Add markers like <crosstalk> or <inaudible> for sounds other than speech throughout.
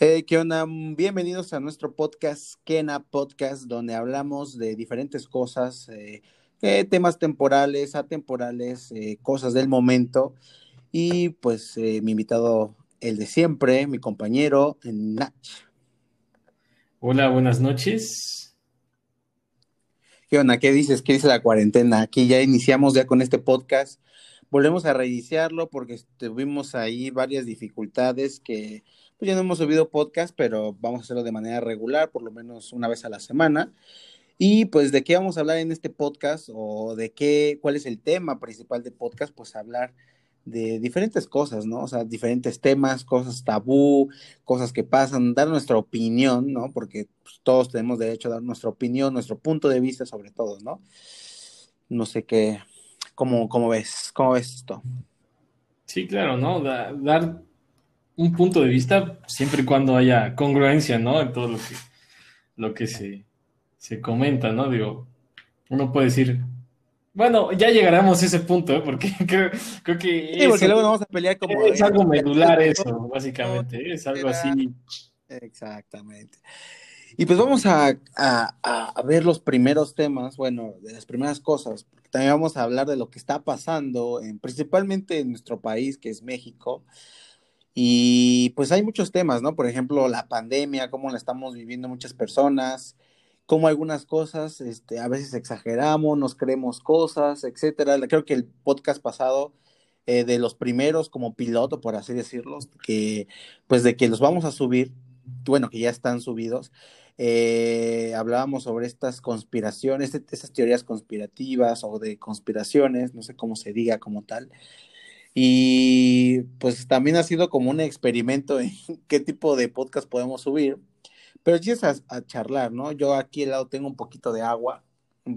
Hey, ¿qué onda? Bienvenidos a nuestro podcast, Kena Podcast, donde hablamos de diferentes cosas, eh, eh, temas temporales, atemporales, eh, cosas del momento. Y pues mi invitado, el de siempre, mi compañero, Nach. Hola, buenas noches. ¿Qué onda? ¿Qué dices? ¿Qué dice la cuarentena? Aquí ya iniciamos ya con este podcast. Volvemos a reiniciarlo porque tuvimos ahí varias dificultades que pues ya no hemos subido podcast, pero vamos a hacerlo de manera regular, por lo menos una vez a la semana. Y pues de qué vamos a hablar en este podcast o de qué, cuál es el tema principal del podcast, pues hablar de diferentes cosas, ¿no? O sea, diferentes temas, cosas tabú, cosas que pasan, dar nuestra opinión, ¿no? Porque pues, todos tenemos derecho a dar nuestra opinión, nuestro punto de vista sobre todo, ¿no? No sé qué, cómo, cómo ves, cómo ves esto. Sí, claro, ¿no? dar un punto de vista siempre y cuando haya congruencia, ¿no? En todo lo que, lo que se, se comenta, ¿no? Digo, uno puede decir, bueno, ya llegaremos a ese punto, ¿eh? porque <laughs> creo, creo que... Sí, porque luego vamos a pelear como... Es algo medular eso, básicamente, es algo así. Exactamente. Y pues vamos a, a, a, ver los primeros temas, bueno, de las primeras cosas, porque también vamos a hablar de lo que está pasando, en, principalmente en nuestro país, que es México, y pues hay muchos temas, ¿no? Por ejemplo, la pandemia, cómo la estamos viviendo muchas personas, cómo algunas cosas, este, a veces exageramos, nos creemos cosas, etcétera. Creo que el podcast pasado, eh, de los primeros como piloto, por así decirlo, que pues de que los vamos a subir, bueno, que ya están subidos, eh, hablábamos sobre estas conspiraciones, estas teorías conspirativas o de conspiraciones, no sé cómo se diga como tal, y pues también ha sido como un experimento en <laughs> qué tipo de podcast podemos subir. Pero sí es a, charlar, ¿no? Yo aquí al lado tengo un poquito de agua,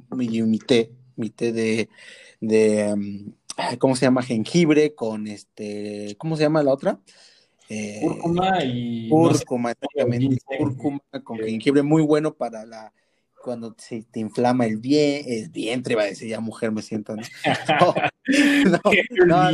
mi, mi té, mi té de, de mm, ¿cómo se llama? Jengibre con este, ¿cómo se llama la otra? Eh, cúrcuma y... Cúrcuma, cúrcuma con jengibre, muy bueno para la cuando se te inflama el, bien, el vientre, va a decir, ya mujer me siento, ¿no? <laughs> <laughs> No, no,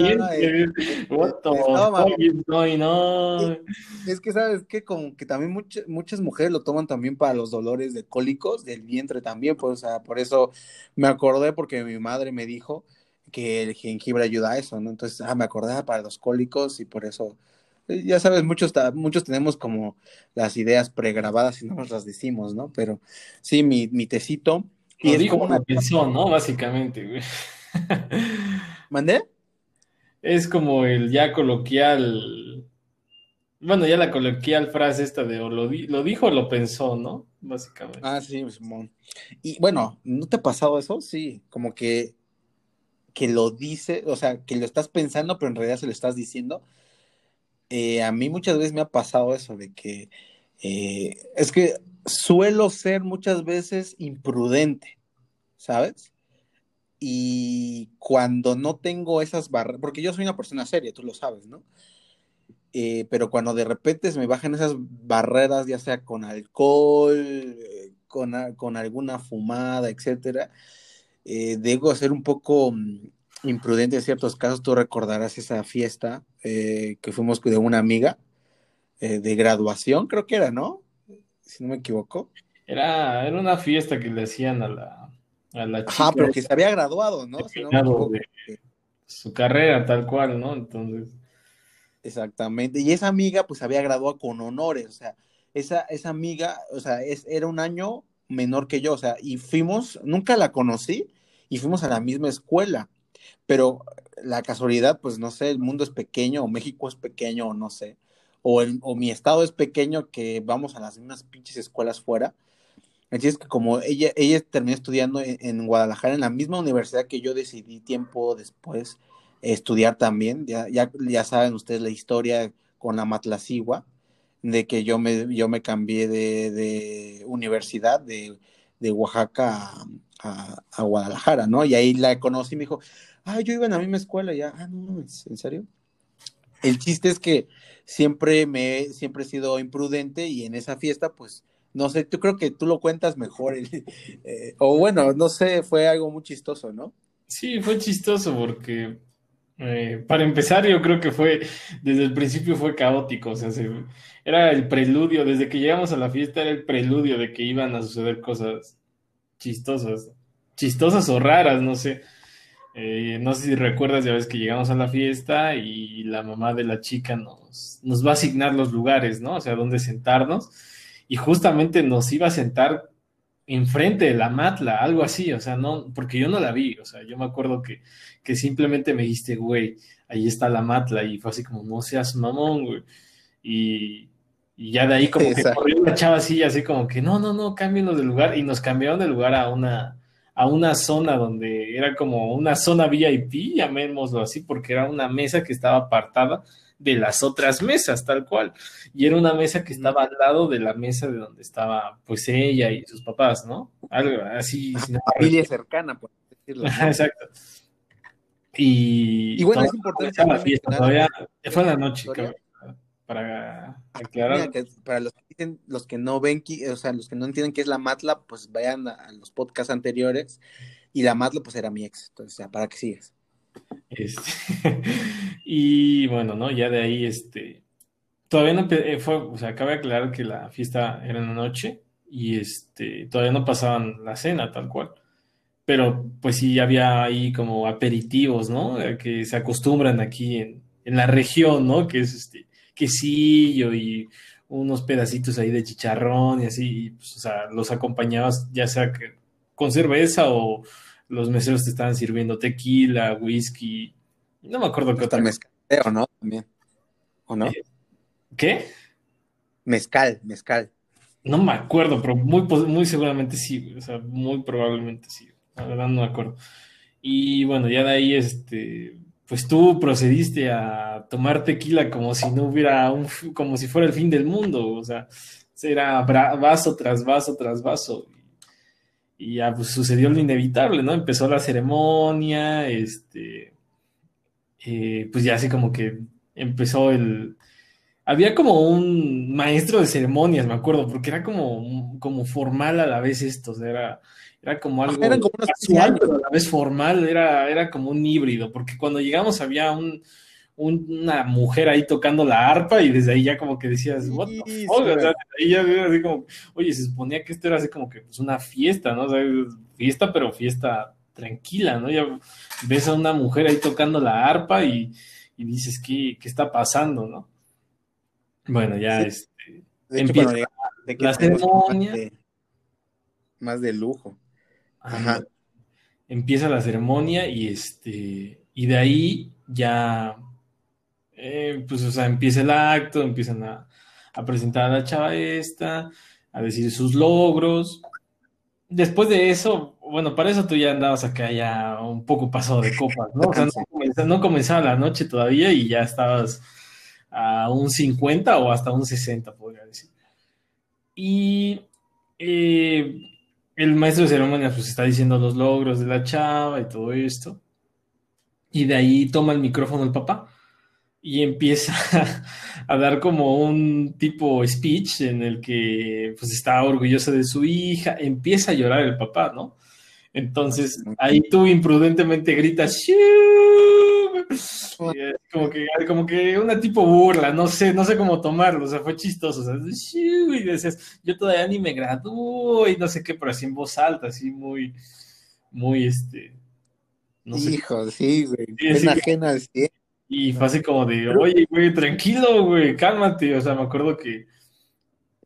no, no, Es que, ¿sabes que Como que también muchas, muchas mujeres lo toman también para los dolores de cólicos, del vientre también, pues, o sea, por eso me acordé porque mi madre me dijo que el jengibre ayuda a eso, ¿no? Entonces, ah, me acordaba para los cólicos y por eso ya sabes, muchos, muchos tenemos como las ideas pregrabadas y no nos las decimos, ¿no? Pero sí, mi, mi tecito. Y es como una pensó, ¿no? Básicamente, güey. <laughs> ¿Mandé? Es como el ya coloquial. Bueno, ya la coloquial frase esta de o lo, lo dijo o lo pensó, ¿no? Básicamente. Ah, sí, Simón. Y bueno, ¿no te ha pasado eso? Sí, como que, que lo dice, o sea, que lo estás pensando, pero en realidad se lo estás diciendo eh, a mí muchas veces me ha pasado eso de que eh, es que suelo ser muchas veces imprudente, ¿sabes? Y cuando no tengo esas barreras, porque yo soy una persona seria, tú lo sabes, ¿no? Eh, pero cuando de repente se me bajan esas barreras, ya sea con alcohol, con, con, alguna fumada, etcétera, debo ser un poco mm, imprudente en ciertos casos. Tú recordarás esa fiesta eh, que fuimos de una amiga eh, de graduación, creo que era, ¿no? Si no me equivoco. Era, era una fiesta que le hacían a la, a la chica. Ajá, pero que se había graduado, ¿no? su carrera, tal cual, ¿no? Entonces. Exactamente. Y esa amiga, pues, había graduado con honores, o sea, esa, esa amiga, o sea, es, era un año menor que yo, o sea, y fuimos, nunca la conocí, y fuimos a la misma escuela pero la casualidad, pues no sé, el mundo es pequeño, o México es pequeño, o no sé, o, el, o mi estado es pequeño que vamos a las mismas pinches escuelas fuera. Entonces, que como ella, ella terminó estudiando en, Guadalajara, en la misma universidad que yo decidí tiempo después estudiar también, ya, ya, ya saben ustedes la historia con la Matlacigua, de que yo me, yo me cambié de, de universidad, de, de Oaxaca a, a, Guadalajara, ¿no? Y ahí la conocí y me dijo, ah, yo iba en la misma escuela ya, ah, no, ¿en serio? El chiste es que siempre me, siempre he sido imprudente y en esa fiesta, pues, no sé, yo creo que tú lo cuentas mejor, <laughs> eh, o bueno, no sé, fue algo muy chistoso, ¿no? Sí, fue chistoso porque, Eh, para empezar, yo creo que fue, desde el principio fue caótico, o sea, era el preludio, desde que llegamos a la fiesta era el preludio de que iban a suceder cosas chistosas, chistosas o raras, no sé. Eh, no sé si recuerdas, ya ves que llegamos a la fiesta y la mamá de la chica nos, nos va a asignar los lugares, ¿no? O sea, dónde sentarnos. Y justamente nos iba a sentar enfrente de la matla, algo así, o sea, no, porque yo no la vi, o sea, yo me acuerdo que, que simplemente me dijiste, güey, ahí está la matla, y fue así como, no seas mamón, güey. Y, y ya de ahí como que corrió una chava así, así como que, no, no, no, cámbienos de lugar, y nos cambiaron de lugar a una, a una zona donde era como una zona VIP, llamémoslo así, porque era una mesa que estaba apartada de las otras mesas, tal cual. Y era una mesa que estaba al lado de la mesa de donde estaba, pues, ella y sus papás, ¿no? Algo así. familia cercana, por decirlo. <laughs> Exacto. Y, y bueno, es importante. La fiesta, todavía, fue en la noche, para aclarar. para los que dicen, los que no ven, o sea, los que no entienden qué es la matla, pues vayan a, los podcasts anteriores. Y la matla, pues era mi ex. Entonces, para que sigas. Este, <laughs> y bueno, ¿no? Ya de ahí, este. Todavía no eh, fue, o sea, cabe aclarar que la fiesta era en la noche y este, todavía no pasaban la cena tal cual. Pero pues sí había ahí como aperitivos, ¿no? Que se acostumbran aquí en, en la región, ¿no? Que es este quesillo y unos pedacitos ahí de chicharrón y así, pues, o sea, los acompañabas ya sea que con cerveza o los meseros te estaban sirviendo tequila, whisky, no me acuerdo qué otra. Mezcal, ¿o no? También. ¿O no? Eh, ¿Qué? Mezcal, mezcal. No me acuerdo, pero muy, muy seguramente sí, o sea, muy probablemente sí. La verdad no me acuerdo. Y bueno, ya de ahí, este, pues tú procediste a tomar tequila como si no hubiera un, como si fuera el fin del mundo, o sea, era vaso tras vaso tras vaso. Y, ya pues, sucedió lo inevitable, ¿no? Empezó la ceremonia, este, eh, pues ya así como que empezó el... Había como un maestro de ceremonias, me acuerdo, porque era como, como formal a la vez esto, o sea, era era como algo casual, pero a la vez formal, era, era como un híbrido, porque cuando llegamos había un, una mujer ahí tocando la arpa y desde ahí ya como que decías, what the fuck? ahí ya así como, oye, se suponía que esto era así como que pues una fiesta, ¿no? O sea, fiesta, pero fiesta tranquila, ¿no? Ya ves a una mujer ahí tocando la arpa y, dices, ¿qué, ¿qué, está pasando, no? Bueno, ya este, empieza la ceremonia. más de lujo. Empieza la ceremonia y este, y de ahí ya, eh, pues, o sea, empieza el acto, empiezan a, presentar a la chava esta, a decir sus logros. Después de eso, bueno, para eso tú ya andabas acá ya un poco pasado de copas, ¿no? O sea, no, comenzaba, la noche todavía y ya estabas a un 50 o hasta un 60, podría decir. Y eh, el maestro de ceremonias pues está diciendo los logros de la chava y todo esto. Y de ahí toma el micrófono el papá y empieza <laughs> a dar como un tipo speech en el que pues está orgulloso de su hija, empieza a llorar el papá, ¿no? Entonces ahí tú imprudentemente gritas, como que, como que una tipo burla, no sé, no sé cómo tomarlo, o sea, fue chistoso, o sea, y decías, yo todavía ni me gradúo y no sé qué, pero así en voz alta, así muy, muy, este, no Hijo, sí, güey, es ajena Y fue así como de, oye, güey, tranquilo, güey, cálmate, o sea, me acuerdo que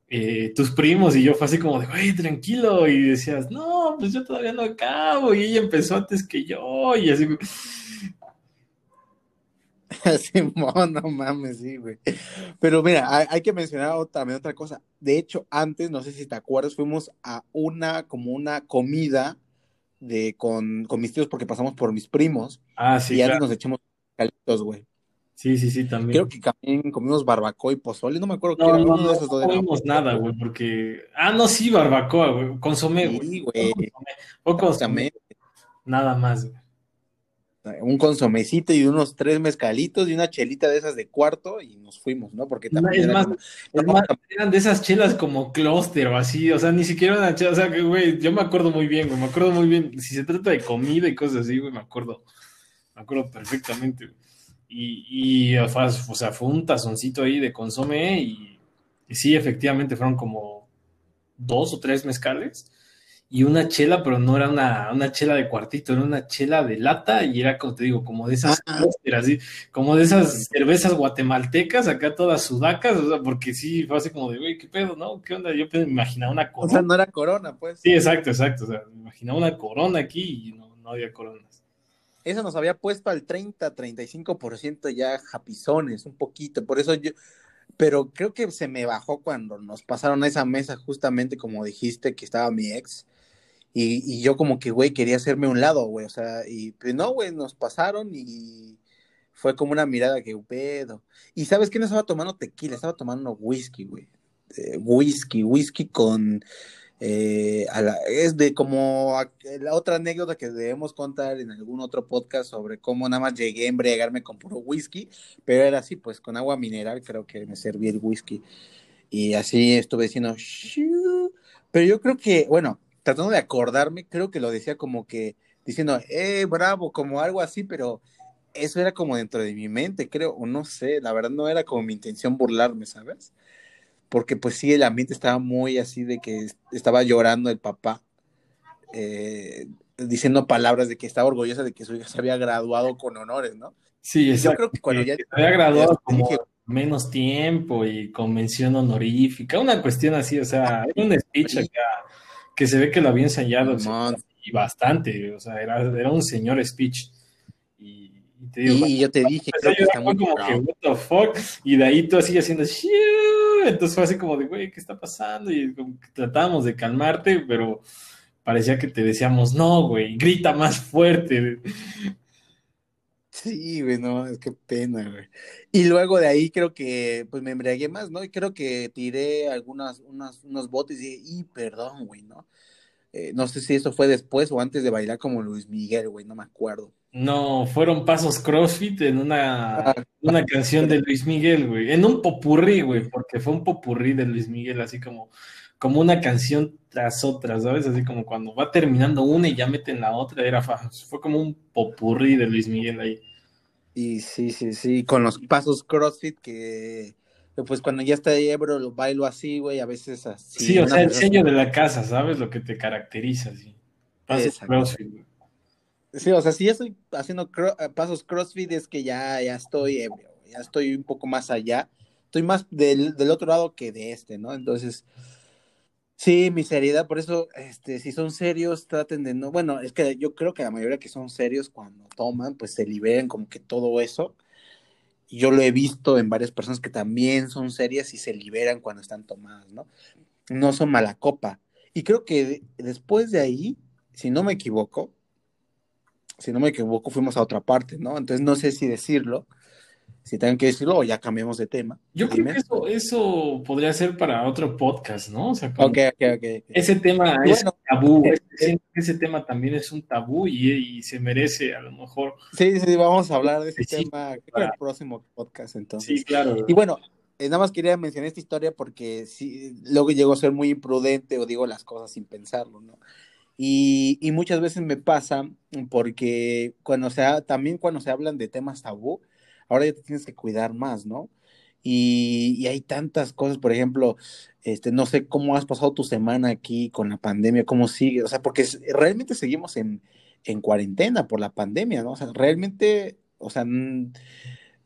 eh, tus primos y yo fue así como de, güey, tranquilo, y decías, no, pues yo todavía no acabo, y ella empezó antes que yo, y así. <laughs> Así, no mames, sí, güey. Pero mira, hay, que mencionar también otra cosa. De hecho, antes, no sé si te acuerdas, fuimos a una, como una comida de con, con mis tíos porque pasamos por mis primos. Ah, sí. Y antes nos echamos calitos, güey. Sí, sí, sí, también. Creo que también comimos barbacoa y pozole, no me acuerdo qué era no, uno de esos. No comimos nada, güey, porque. Ah, no, sí, barbacoa, güey. Consomé, güey. Sí, güey. O consomé. Nada más, güey. Un consomecito y unos tres mezcalitos y una chelita de esas de cuarto y nos fuimos, ¿no? Porque también. Es, más, es más, eran de esas chelas como clúster o así, o sea, ni siquiera una chela, o sea, que, güey, yo me acuerdo muy bien, güey, me acuerdo muy bien. Si se trata de comida y cosas así, güey, me acuerdo me acuerdo perfectamente. Y, y o sea, fue un tazoncito ahí de consomé y, y sí, efectivamente fueron como dos o tres mezcales y una chela, pero no era una, una, chela de cuartito, era una chela de lata y era, como te digo, como de esas, ah. así, como de esas cervezas guatemaltecas, acá todas sudacas, o sea, porque sí, fue así como de, güey, ¿qué pedo, no? ¿Qué onda? Yo me imaginaba una corona. O sea, no era corona, pues. Sí, exacto, exacto, o sea, me imaginaba una corona aquí y no, no había coronas. Eso nos había puesto al 30, 35% ya japizones, un poquito, por eso yo, pero creo que se me bajó cuando nos pasaron a esa mesa, justamente como dijiste, que estaba mi ex y, yo como que, güey, quería hacerme un lado, güey, o sea, y pues no, güey, nos pasaron y fue como una mirada que, pedo. Y ¿sabes qué? No estaba tomando tequila, estaba tomando whisky, güey. Eh, whisky, whisky con... Eh, es de como la otra anécdota que debemos contar en algún otro podcast sobre cómo nada más llegué a embriagarme con puro whisky, pero era así, pues con agua mineral creo que me servía el whisky. Y así estuve diciendo, pero yo creo que, bueno, tratando de acordarme, creo que lo decía como que diciendo, eh, bravo, como algo así, pero eso era como dentro de mi mente, creo, o no sé, la verdad no era como mi intención burlarme, ¿sabes? Porque pues sí, el ambiente estaba muy así de que estaba llorando el papá, eh, diciendo palabras de que estaba orgullosa de que su hija se había graduado con honores, ¿no? Sí, exacto. Yo creo que cuando ya... Se había graduado como menos tiempo y convención honorífica, una cuestión así, o sea, un speech acá que se ve que lo había ensayado y bastante, o sea, era, era un señor speech. Y, te digo, y yo te dije, creo que está muy como que, what the fuck, y de ahí tú así haciendo, entonces fue así como de, güey, ¿qué está pasando? Y como que tratábamos de calmarte, pero parecía que te decíamos, no, güey, grita más fuerte. Sí, güey, no, es que pena, güey. Y luego de ahí creo que, pues me embriagué más, ¿no? Y creo que tiré algunas, unas, unos botes y, y perdón, güey, ¿no? Eh, no sé si eso fue después o antes de bailar como Luis Miguel, güey, no me acuerdo. No, fueron pasos CrossFit en una, ah. una <laughs> canción de Luis Miguel, güey. En un popurrí, güey, porque fue un popurrí de Luis Miguel, así como, como una canción tras otra, ¿sabes? Así como cuando va terminando una y ya meten la otra, era fue como un popurrí de Luis Miguel ahí. Y sí, sí, sí, con los pasos CrossFit que pues cuando ya está ebro lo bailo así, güey, a veces así. Sí, o sea, el sello de la casa, ¿sabes? Lo que te caracteriza, sí. Pasos CrossFit, güey. Sí, o sea, si ya estoy haciendo eh, pasos CrossFit es que ya, ya estoy ebrio, ya estoy un poco más allá. Estoy más del, del otro lado que de este, ¿no? Entonces, Sí, mi seriedad, por eso, este, si son serios, traten de no, bueno, es que yo creo que la mayoría que son serios cuando toman, pues se liberan como que todo eso. Yo lo he visto en varias personas que también son serias y se liberan cuando están tomadas, ¿no? No son mala copa. Y creo que después de ahí, si no me equivoco, si no me equivoco, fuimos a otra parte, ¿no? Entonces no sé si decirlo, si tengo que decirlo o ya cambiamos de tema. Yo creo que eso, eso, podría ser para otro podcast, ¿no? O sea, ese tema es tabú, eh, ese, ese, tema también es un tabú y, se merece a lo mejor. Sí, sí, vamos a hablar de ese tema en el próximo podcast entonces. Sí, claro. Y bueno, eh, nada más quería mencionar esta historia porque sí, luego llegó a ser muy imprudente o digo las cosas sin pensarlo, ¿no? Y, y muchas veces me pasa porque cuando se también cuando se hablan de temas tabú, ahora ya te tienes que cuidar más, ¿no? Y, hay tantas cosas, por ejemplo, este, no sé cómo has pasado tu semana aquí con la pandemia, cómo sigue, o sea, porque realmente seguimos en, cuarentena por la pandemia, ¿no? O sea, realmente, o sea,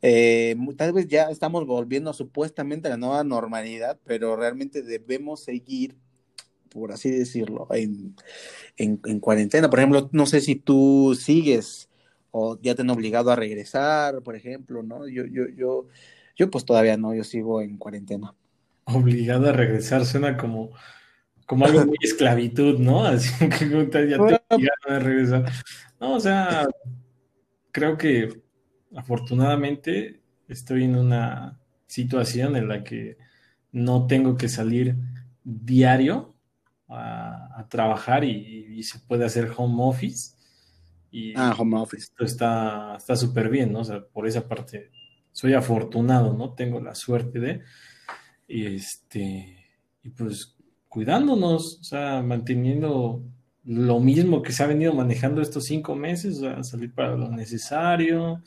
eh, tal vez ya estamos volviendo supuestamente a la nueva normalidad, pero realmente debemos seguir, por así decirlo, en, en cuarentena. Por ejemplo, no sé si tú sigues o ya te han obligado a regresar, por ejemplo, ¿no? Yo, yo, yo, yo pues todavía no, yo sigo en cuarentena. Obligado a regresar suena como, como algo muy <laughs> esclavitud, ¿no? Así <laughs> que ya te obligaron a regresar. No, o sea, creo que afortunadamente estoy en una situación en la que no tengo que salir diario a, trabajar y, se puede hacer home office. Y ah, home office. Esto está súper bien, ¿no? O sea, por esa parte soy afortunado, ¿no? Tengo la suerte de, y este, y pues cuidándonos, o sea, manteniendo lo mismo que se ha venido manejando estos cinco meses, o sea, salir para lo necesario,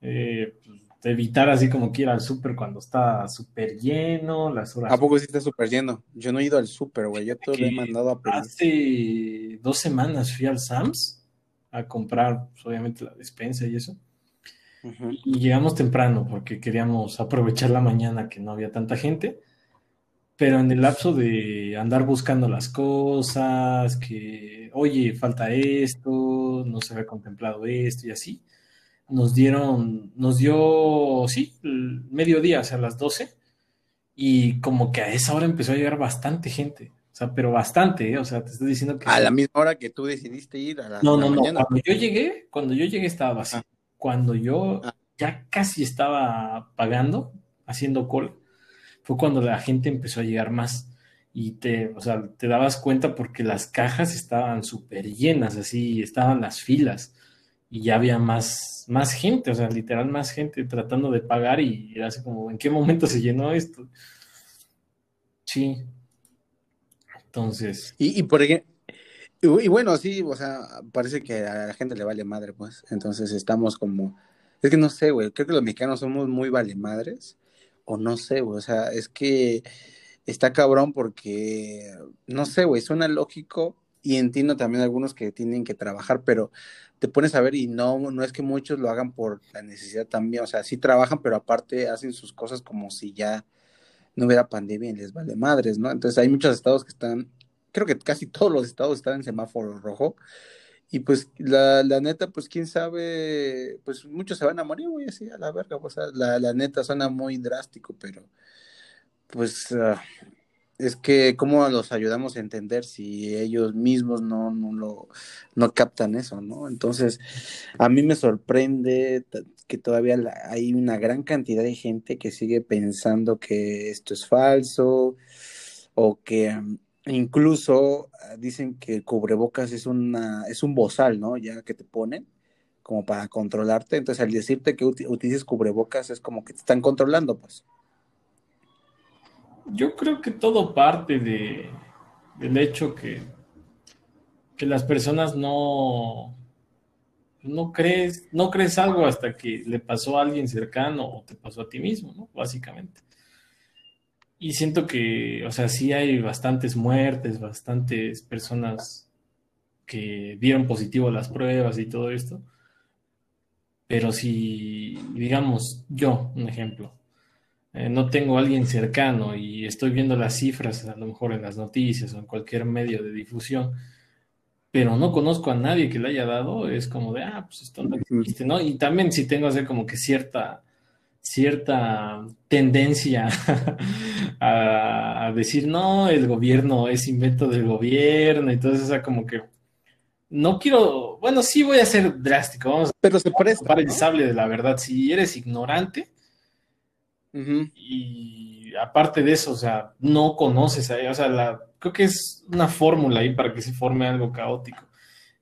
eh, pues, evitar así como que ir al súper cuando está súper lleno, las horas. ¿A poco sí está súper lleno? Yo no he ido al súper, güey, yo te lo he mandado a pedir. Hace dos semanas fui al Sams a comprar, pues, obviamente, la despensa y eso. Y llegamos temprano porque queríamos aprovechar la mañana que no había tanta gente. Pero en el lapso de andar buscando las cosas, que, oye, falta esto, no se había contemplado esto y así, nos dieron, nos dio, sí, mediodía, o sea, a las 12, y como que a esa hora empezó a llegar bastante gente, sea, pero bastante, ¿eh? o sea, te estoy diciendo que... A la misma hora que tú decidiste ir a la No, no, no, cuando yo llegué, cuando yo llegué estaba vacío, ah. cuando yo ah. ya casi estaba pagando, haciendo cola, fue cuando la gente empezó a llegar más y te, o sea, te dabas cuenta porque las cajas estaban súper llenas, así estaban las filas y ya había más, más gente, o sea, literal más gente tratando de pagar y era así como, ¿en qué momento se llenó esto? Sí. Entonces. Y, por ejemplo, y, bueno, sí, o sea, parece que a la gente le vale madre, pues. Entonces estamos como, es que no sé, güey, creo que los mexicanos somos muy vale madres o no sé, güey, o sea, es que está cabrón porque, no sé, güey, suena lógico y entiendo también algunos que tienen que trabajar, pero te pones a ver y no, no es que muchos lo hagan por la necesidad también, o sea, sí trabajan, pero aparte hacen sus cosas como si ya no hubiera pandemia y les vale madres, ¿no? Entonces hay muchos estados que están, creo que casi todos los estados están en semáforo rojo y pues la, la, neta, pues quién sabe, pues muchos se van a morir, güey, así a la verga. O sea, la, la neta suena muy drástico, pero pues ah, es que cómo los ayudamos a entender si ellos mismos no, no lo no captan eso, ¿no? Entonces, a mí me sorprende que todavía hay una gran cantidad de gente que sigue pensando que esto es falso o que Incluso ah, dicen que cubrebocas es una es un bozal, ¿no? Ya que te ponen como para controlarte. Entonces, al decirte que utilices cubrebocas es como que te están controlando, pues. Yo creo que todo parte de, del hecho que, que las personas no, no crees, no crees algo hasta que le pasó a alguien cercano o te pasó a ti mismo, ¿no? Básicamente. Y siento que, o sea, sí hay bastantes muertes, bastantes personas que dieron positivo las pruebas y todo esto. Pero si, digamos, yo, un ejemplo, eh, no tengo a alguien cercano y estoy viendo las cifras, a lo mejor en las noticias o en cualquier medio de difusión, pero no conozco a nadie que le haya dado, es como de, ah, pues esto no existe, ¿no? Y también si tengo así como que cierta cierta tendencia <laughs> a, decir, no, el gobierno es invento del gobierno, entonces, o sea, como que no quiero, bueno, sí voy a ser drástico, vamos pero se presta para el sable de la verdad, si eres ignorante y aparte de eso, o sea, no conoces, a, o sea, la, creo que es una fórmula ahí para que se forme algo caótico.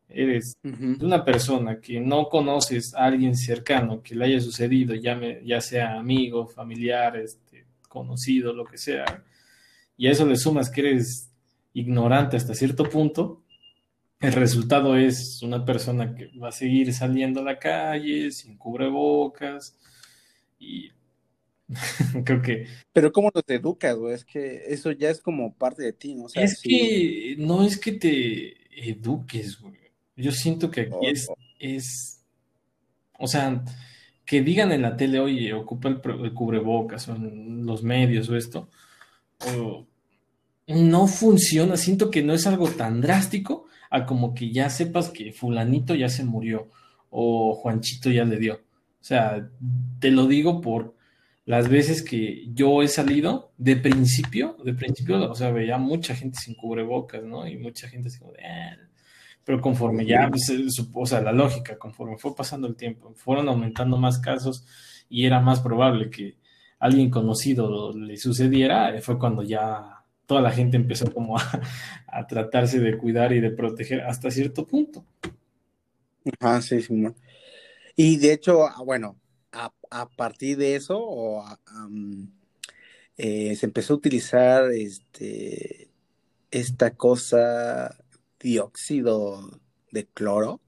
Eres una persona que no conoces a alguien cercano que le haya sucedido, ya, ya sea amigo, familiar, este, conocido, lo que sea, y a eso le sumas que eres ignorante hasta cierto punto, el resultado es una persona que va a seguir saliendo a la calle sin cubrebocas y <laughs> creo que... Pero ¿cómo te educas, güey? Es que eso ya es como parte de ti, ¿no? es que no es que te eduques, güey yo siento que aquí es, es, o sea, que digan en la tele, oye, ocupa el, cubrebocas o en los medios o esto, no funciona, siento que no es algo tan drástico a como que ya sepas que fulanito ya se murió o Juanchito ya le dio. O sea, te lo digo por las veces que yo he salido, de principio, de principio, o sea, veía mucha gente sin cubrebocas, ¿no? Y mucha gente así como de, ah, pero conforme ya, pues, o sea, la lógica, conforme fue pasando el tiempo, fueron aumentando más casos y era más probable que alguien conocido le sucediera, eh, fue cuando ya toda la gente empezó como a, tratarse de cuidar y de proteger hasta cierto punto. Ah, sí, sí. Y de hecho, ah, bueno, a, partir de eso, eh, se empezó a utilizar este, esta cosa dióxido de cloro.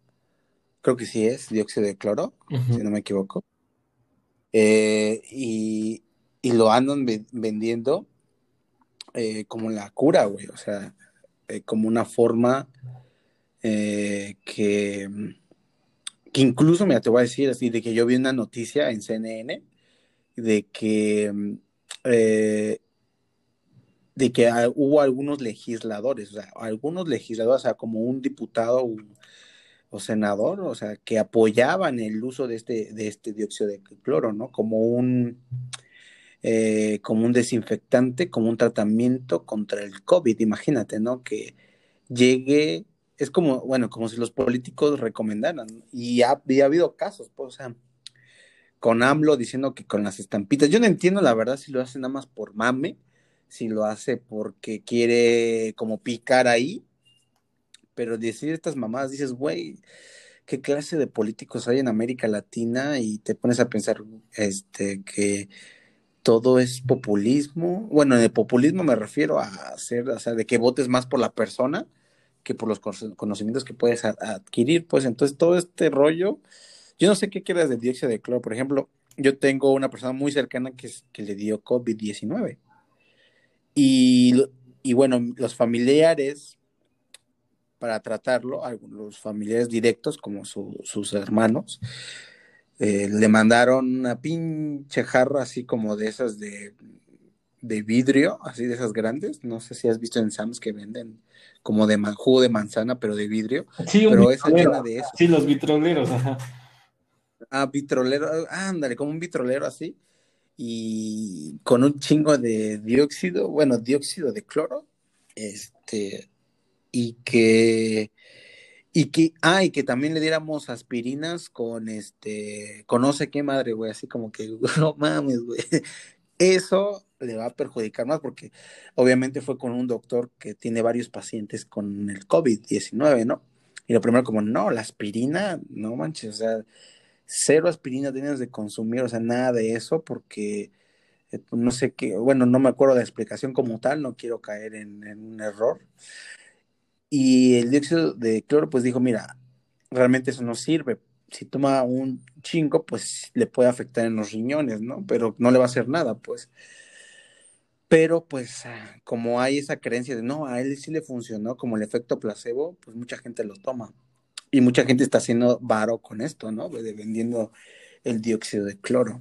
Creo que sí es dióxido de cloro, si no me equivoco. Eh, y, lo andan vendiendo eh, como la cura, güey. O sea, como una forma que, que incluso, mira, te voy a decir así, de que yo vi una noticia en CNN de que de que hubo algunos legisladores, o sea, algunos legisladores, o sea, como un diputado o, senador, o sea, que apoyaban el uso de este, de este dióxido de cloro, ¿no? Como un, eh, como un desinfectante, como un tratamiento contra el COVID, imagínate, ¿no? Que llegue, es como, bueno, como si los políticos recomendaran, y ha, ha habido casos, pues, o sea, con AMLO diciendo que con las estampitas, yo no entiendo la verdad si lo hacen nada más por mame, si lo hace porque quiere como picar ahí, pero decir estas mamadas, dices, güey, ¿qué clase de políticos hay en América Latina? Y te pones a pensar este, que todo es populismo. Bueno, de populismo me refiero a hacer, o sea, de que votes más por la persona que por los conocimientos que puedes adquirir, pues entonces todo este rollo, yo no sé qué quieras del dióxido de cloro, por ejemplo, yo tengo una persona muy cercana que, le dio COVID-19 y, bueno, los familiares, para tratarlo, los familiares directos, como sus hermanos, eh, le mandaron una pinche jarra así como de esas de, vidrio, así de esas grandes. No sé si has visto en Sam's que venden como de jugo de manzana, pero de vidrio. Sí, pero esa llena de eso. Sí, los vitroleros, ajá. Ah, vitrolero, ándale, como un vitrolero así y con un chingo de dióxido, bueno, dióxido de cloro, este, y que, y que, ah, y que también le diéramos aspirinas con este, con no sé qué madre, güey, así como que, <laughs> no mames, güey, eso le va a perjudicar más porque obviamente fue con un doctor que tiene varios pacientes con el COVID-19, ¿no? Y lo primero como, no, la aspirina, no manches, o sea, cero aspirina tienes de consumir, o sea, nada de eso, porque eh, pues, no sé qué, bueno, no me acuerdo de la explicación como tal, no quiero caer en, un error. Y el dióxido de cloro, pues dijo, mira, realmente eso no sirve. Si toma un chingo, pues le puede afectar en los riñones, ¿no? Pero no le va a hacer nada, pues. Pero pues ah, como hay esa creencia de, no, a él sí le funcionó como el efecto placebo, pues mucha gente lo toma. Y mucha gente está haciendo varo con esto, ¿no? De vendiendo el dióxido de cloro.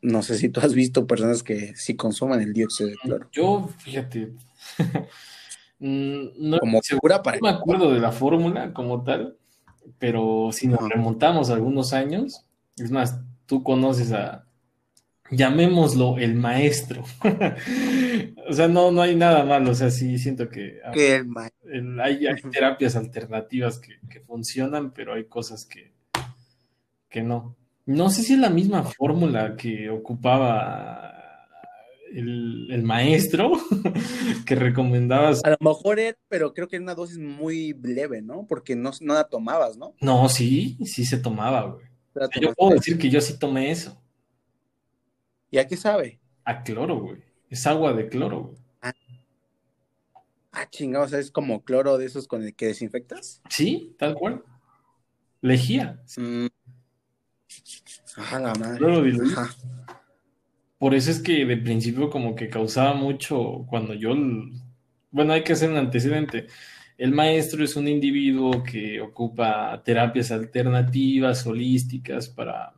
No sé si tú has visto personas que sí consuman el dióxido de cloro. Yo, fíjate, <laughs> mm, no, como para no me acuerdo de la fórmula como tal, pero si nos remontamos algunos años, es más, tú conoces a, llamémoslo el maestro. <laughs> o sea, no, no hay nada malo, o sea, sí siento que, hay, terapias alternativas que, funcionan, pero hay cosas que, que no. No sé si es la misma fórmula que ocupaba el, maestro <laughs> que recomendabas. A lo mejor era, pero creo que era una dosis muy leve, ¿no? Porque no, no la tomabas, ¿no? No, sí, sí se tomaba, güey. yo puedo decir que yo sí tomé eso. ¿Y a qué sabe? A cloro, güey. Es agua de cloro, güey. Ah, ah chingado, o sea, es como cloro de esos con el que desinfectas. Sí, tal cual. Lejía. Mm. Ajá, la madre. Por eso es que de principio como que causaba mucho cuando yo... Bueno, hay que hacer un antecedente. El maestro es un individuo que ocupa terapias alternativas, holísticas para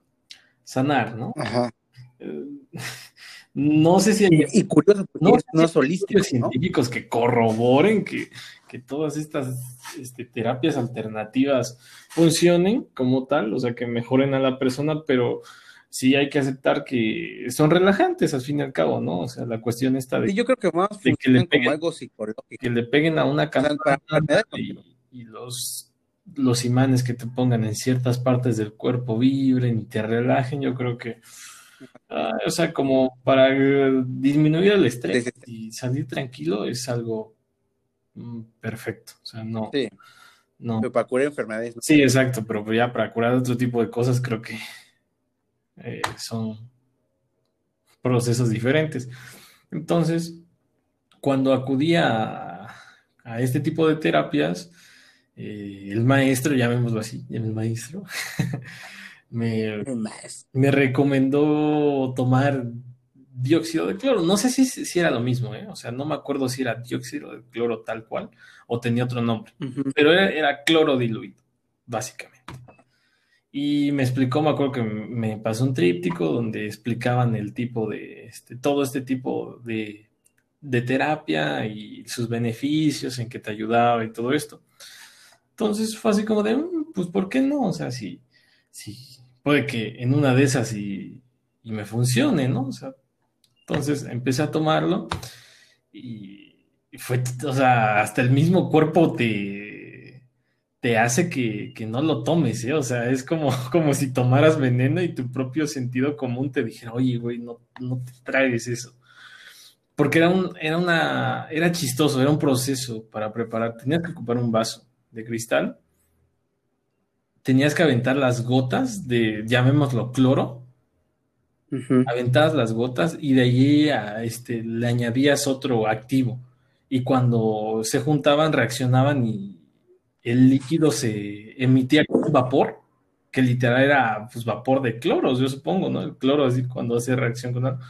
sanar, ¿no? Ajá. Eh, <laughs> no sé si hay, y, curioso no, no científicos que corroboren que, todas estas este, terapias alternativas funcionen como tal, o sea, que mejoren a la persona, pero sí hay que aceptar que son relajantes al fin y al cabo, ¿no? O sea, la cuestión está de, yo creo que, más que le peguen, algo psicológico. Que le peguen a una campana y, los, los imanes que te pongan en ciertas partes del cuerpo vibren y te relajen, yo creo que Ah, o sea, como para eh, disminuir el estrés y salir tranquilo es algo mm, perfecto. O sea, no. Sí. no. Pero para curar enfermedades. Sí, exacto, pero ya para curar otro tipo de cosas creo que eh, son procesos diferentes. Entonces, cuando acudía a, a, este tipo de terapias, eh, el maestro, llamémoslo así, el maestro, <laughs> me, me recomendó tomar dióxido de cloro. No sé si, si era lo mismo, ¿eh? o sea, no me acuerdo si era dióxido de cloro tal cual o tenía otro nombre, pero era, era, cloro diluido, básicamente. Y me explicó, me acuerdo que me pasó un tríptico donde explicaban el tipo de, este, todo este tipo de, de terapia y sus beneficios en que te ayudaba y todo esto. Entonces fue así como de, mm, pues, ¿por qué no? O sea, si, si puede que en una de esas y, y me funcione, ¿no? O sea, entonces empecé a tomarlo y fue, o sea, hasta el mismo cuerpo te, te hace que, no lo tomes, ¿eh? O sea, es como, <laughs> como si tomaras veneno y tu propio sentido común te dijera, oye, güey, no, no te traes eso. Porque era, un, era, una, era chistoso, era un proceso para preparar. Tenías que ocupar un vaso de cristal, tenías que aventar las gotas de, llamémoslo, cloro, aventabas las gotas y de allí a, este, le añadías otro activo. Y cuando se juntaban, reaccionaban y el líquido se emitía como vapor, que literal era pues, vapor de cloro, yo supongo, ¿no? El cloro, así cuando hace reacción con algo.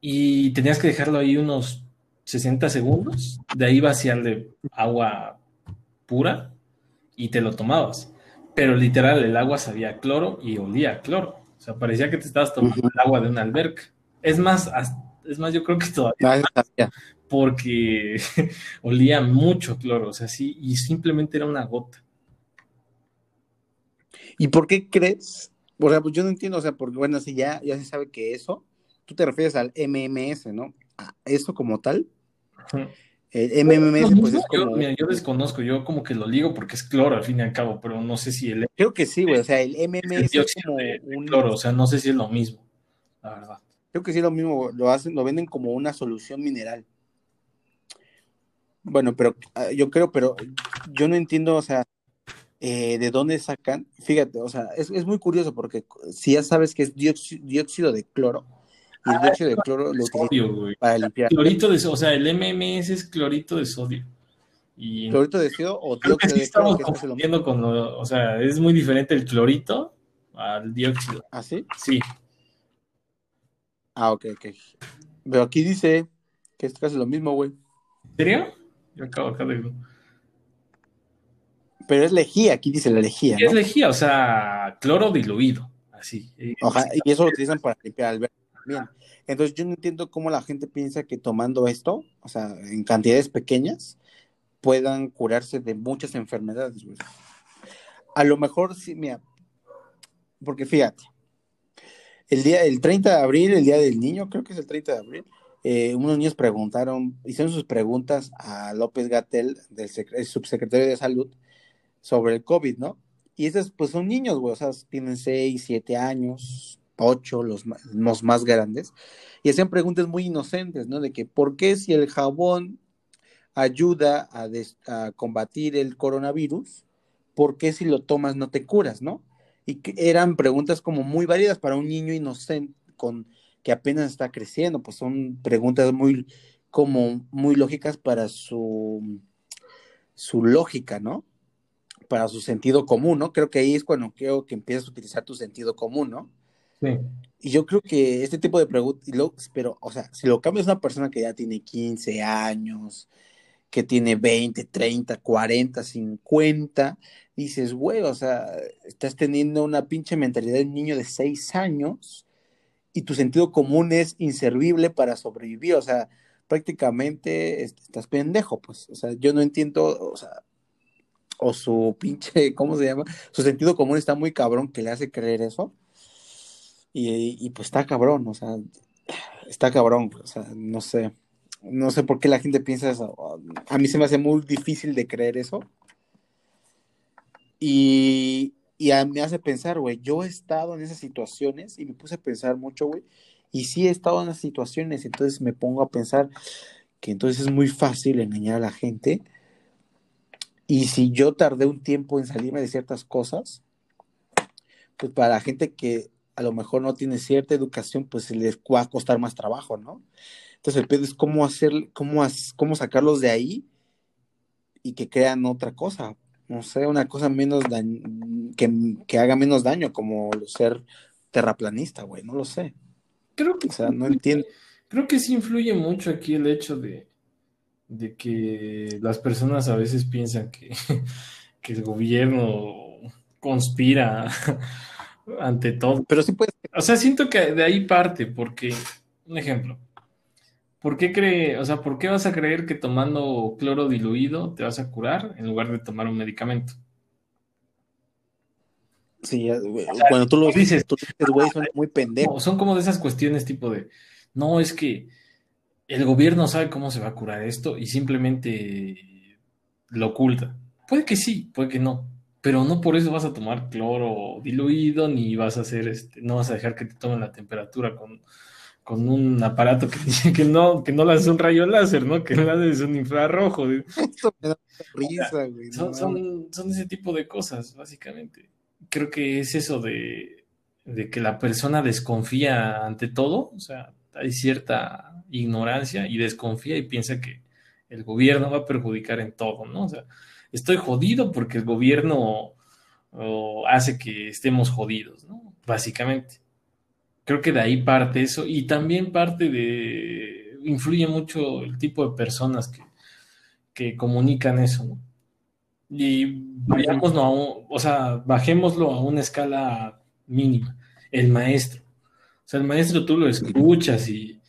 Y tenías que dejarlo ahí unos 60 segundos, de ahí vaciarle agua pura y te lo tomabas. Pero literal, el agua sabía cloro y olía a cloro. O sea, parecía que te estabas tomando el agua de una alberca. Es más, es más, yo creo que todavía porque <laughs> olía mucho cloro, o sea, sí, y simplemente era una gota. ¿Y por qué crees? O sea, pues yo no entiendo, o sea, porque bueno, si ya, ya se sabe que eso, tú te refieres al MMS, ¿no? A eso como tal. El MMS, pues es como... Yo, yo, desconozco, yo como que lo ligo porque es cloro al fin y al cabo, pero no sé si el... Creo que sí, güey, o sea, el MMS es, como un... cloro, o sea, no sé si es lo mismo, la verdad. Creo que sí es lo mismo, lo hacen, lo venden como una solución mineral. Bueno, pero ah, yo creo, pero yo no entiendo, o sea, eh, de dónde sacan, fíjate, o sea, es, es, muy curioso porque si ya sabes que es dióxido de cloro, y el dióxido de cloro lo sodio, para limpiar. Clorito de o sea, el MMS es clorito de sodio. Y ¿Clorito de sodio o dióxido de cloro? Estamos confundiendo con, o sea, es muy diferente el clorito al dióxido. ¿Ah, sí? Sí. Ah, ok, ok. Pero aquí dice que es casi lo mismo, güey. ¿En serio? Yo acabo acá de... Pero es lejía, aquí dice la lejía. ¿no? Es lejía, o sea, cloro diluido, así. Ojalá, y eso lo utilizan para limpiar alberca Bien, entonces yo no entiendo cómo la gente piensa que tomando esto, o sea, en cantidades pequeñas, puedan curarse de muchas enfermedades, A lo mejor sí, mira, porque fíjate, el día, el 30 de abril, el día del niño, creo que es el 30 de abril, eh, unos niños preguntaron, hicieron sus preguntas a López Gatel, del subsecretario de Salud, sobre el COVID, ¿no? Y esos, pues son niños, güey, o sea, tienen 6, 7 años, ocho, los, los más grandes, y hacían preguntas muy inocentes, ¿no? De que, ¿por qué si el jabón ayuda a, combatir el coronavirus, ¿por qué si lo tomas no te curas, ¿no? Y que eran preguntas como muy variadas para un niño inocente con que apenas está creciendo, pues son preguntas muy como muy lógicas para su su lógica, ¿no? Para su sentido común, ¿no? Creo que ahí es cuando creo que empiezas a utilizar tu sentido común, ¿no? Y yo creo que este tipo de preguntas, pero, o sea, si lo cambias a una persona que ya tiene 15 años, que tiene 20, 30, 40, 50, dices, güey, o sea, estás teniendo una pinche mentalidad de niño de 6 años y tu sentido común es inservible para sobrevivir, o sea, prácticamente estás pendejo, pues, o sea, yo no entiendo, o sea, o su pinche, <laughs> ¿cómo se llama? Su sentido común está muy cabrón que le hace creer eso. Y, pues está cabrón, o sea, está cabrón, o sea, no sé, no sé por qué la gente piensa eso. A mí se me hace muy difícil de creer eso. Y, y me hace pensar, güey, yo he estado en esas situaciones y me puse a pensar mucho, güey, y sí he estado en esas situaciones, entonces me pongo a pensar que entonces es muy fácil engañar a la gente. Y si yo tardé un tiempo en salirme de ciertas cosas, pues para la gente que a lo mejor no tiene cierta educación, pues les va a costar más trabajo, ¿no? Entonces el pedo es cómo hacer, cómo, cómo sacarlos de ahí y que crean otra cosa, no sé, una cosa menos que, que, haga menos daño, como ser terraplanista, güey, no lo sé. Creo que, o sea, no entiendo. Creo que sí influye mucho aquí el hecho de, de que las personas a veces piensan que, <laughs> que el gobierno conspira <laughs> ante todo. Pero sí puede. O sea, siento que de ahí parte, porque, un ejemplo, ¿por qué cree, o sea, por qué vas a creer que tomando cloro diluido te vas a curar en lugar de tomar un medicamento? Sí, cuando tú lo dices, tú dices, güey, son muy pendejos. son como de esas cuestiones tipo de, no, es que el gobierno sabe cómo se va a curar esto y simplemente lo oculta. Puede que sí, puede que no, pero no por eso vas a tomar cloro diluido ni vas a hacer, este, no vas a dejar que te tomen la temperatura con, con un aparato que <laughs> dice que no, que no hace un rayo láser, ¿no? Que le hace un infrarrojo. <laughs> Esto me da risa, güey. Son, son, son, ese tipo de cosas, básicamente. Creo que es eso de, de que la persona desconfía ante todo, o sea, hay cierta ignorancia y desconfía y piensa que el gobierno va a perjudicar en todo, ¿no? O sea, estoy jodido porque el gobierno hace que estemos jodidos, ¿no? Básicamente. Creo que de ahí parte eso y también parte de, influye mucho el tipo de personas que, que comunican eso. Y vayámoslo a o sea, bajémoslo a una escala mínima. El maestro. O sea, el maestro tú lo escuchas y,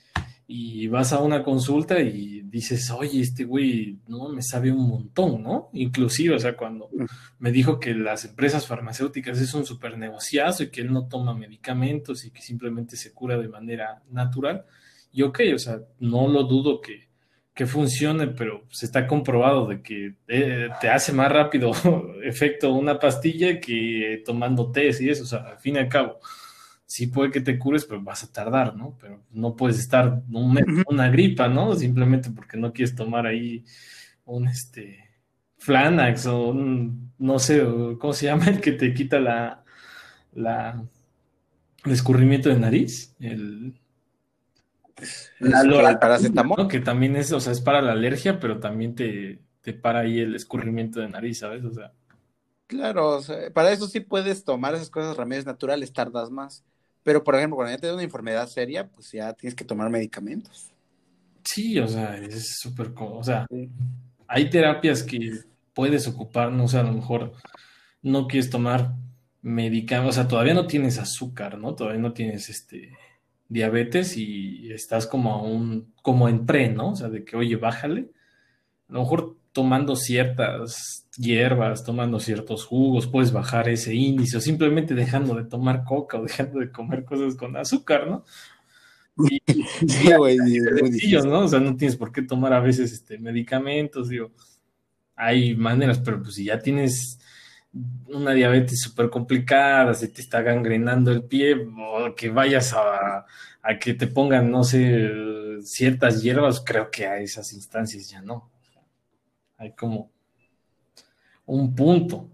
y vas a una consulta y dices, oye, este güey, no, me sabe un montón, ¿no? Inclusive, o sea, cuando mm. me dijo que las empresas farmacéuticas es un súper negociazo y que él no toma medicamentos y que simplemente se cura de manera natural, y ok, o sea, no lo dudo que, que funcione, pero se está comprobado de que eh, te hace más rápido <laughs> efecto una pastilla que tomando test y eso, o sea, al fin y al cabo sí puede que te cures, pero vas a tardar, ¿no? Pero no puedes estar un mes, una gripa, ¿no? Simplemente porque no quieres tomar ahí un este Flanax o un, no sé, ¿cómo se llama? <laughs> El que te quita la, la el escurrimiento de nariz, el, el paracetamol. Que también es, o sea, es para la alergia, pero también te, te para ahí el escurrimiento de nariz, ¿sabes? O sea. Claro, o sea, para eso sí puedes tomar esas cosas, remedios naturales, tardas más. Pero, por ejemplo, cuando ya tienes una enfermedad seria, pues ya tienes que tomar medicamentos. Sí, o sea, es súper... O sea, hay terapias que puedes ocupar, no sé, a lo mejor no quieres tomar medicamentos, o sea, todavía no tienes azúcar, ¿no? Todavía no tienes este diabetes y estás como a un, como en pre, ¿no? O sea, de que, oye, bájale. A lo mejor tomando ciertas hierbas, tomando ciertos jugos, puedes bajar ese índice o simplemente dejando de tomar coca o dejando de comer cosas con azúcar, ¿no? Y, <laughs> sí, güey, ¿no? O sea, no tienes por qué tomar a veces este, medicamentos, digo, hay maneras, pero pues si ya tienes una diabetes súper complicada, se te está gangrenando el pie, o que vayas a, a que te pongan, no sé, ciertas hierbas, creo que a esas instancias ya no. Hay como un punto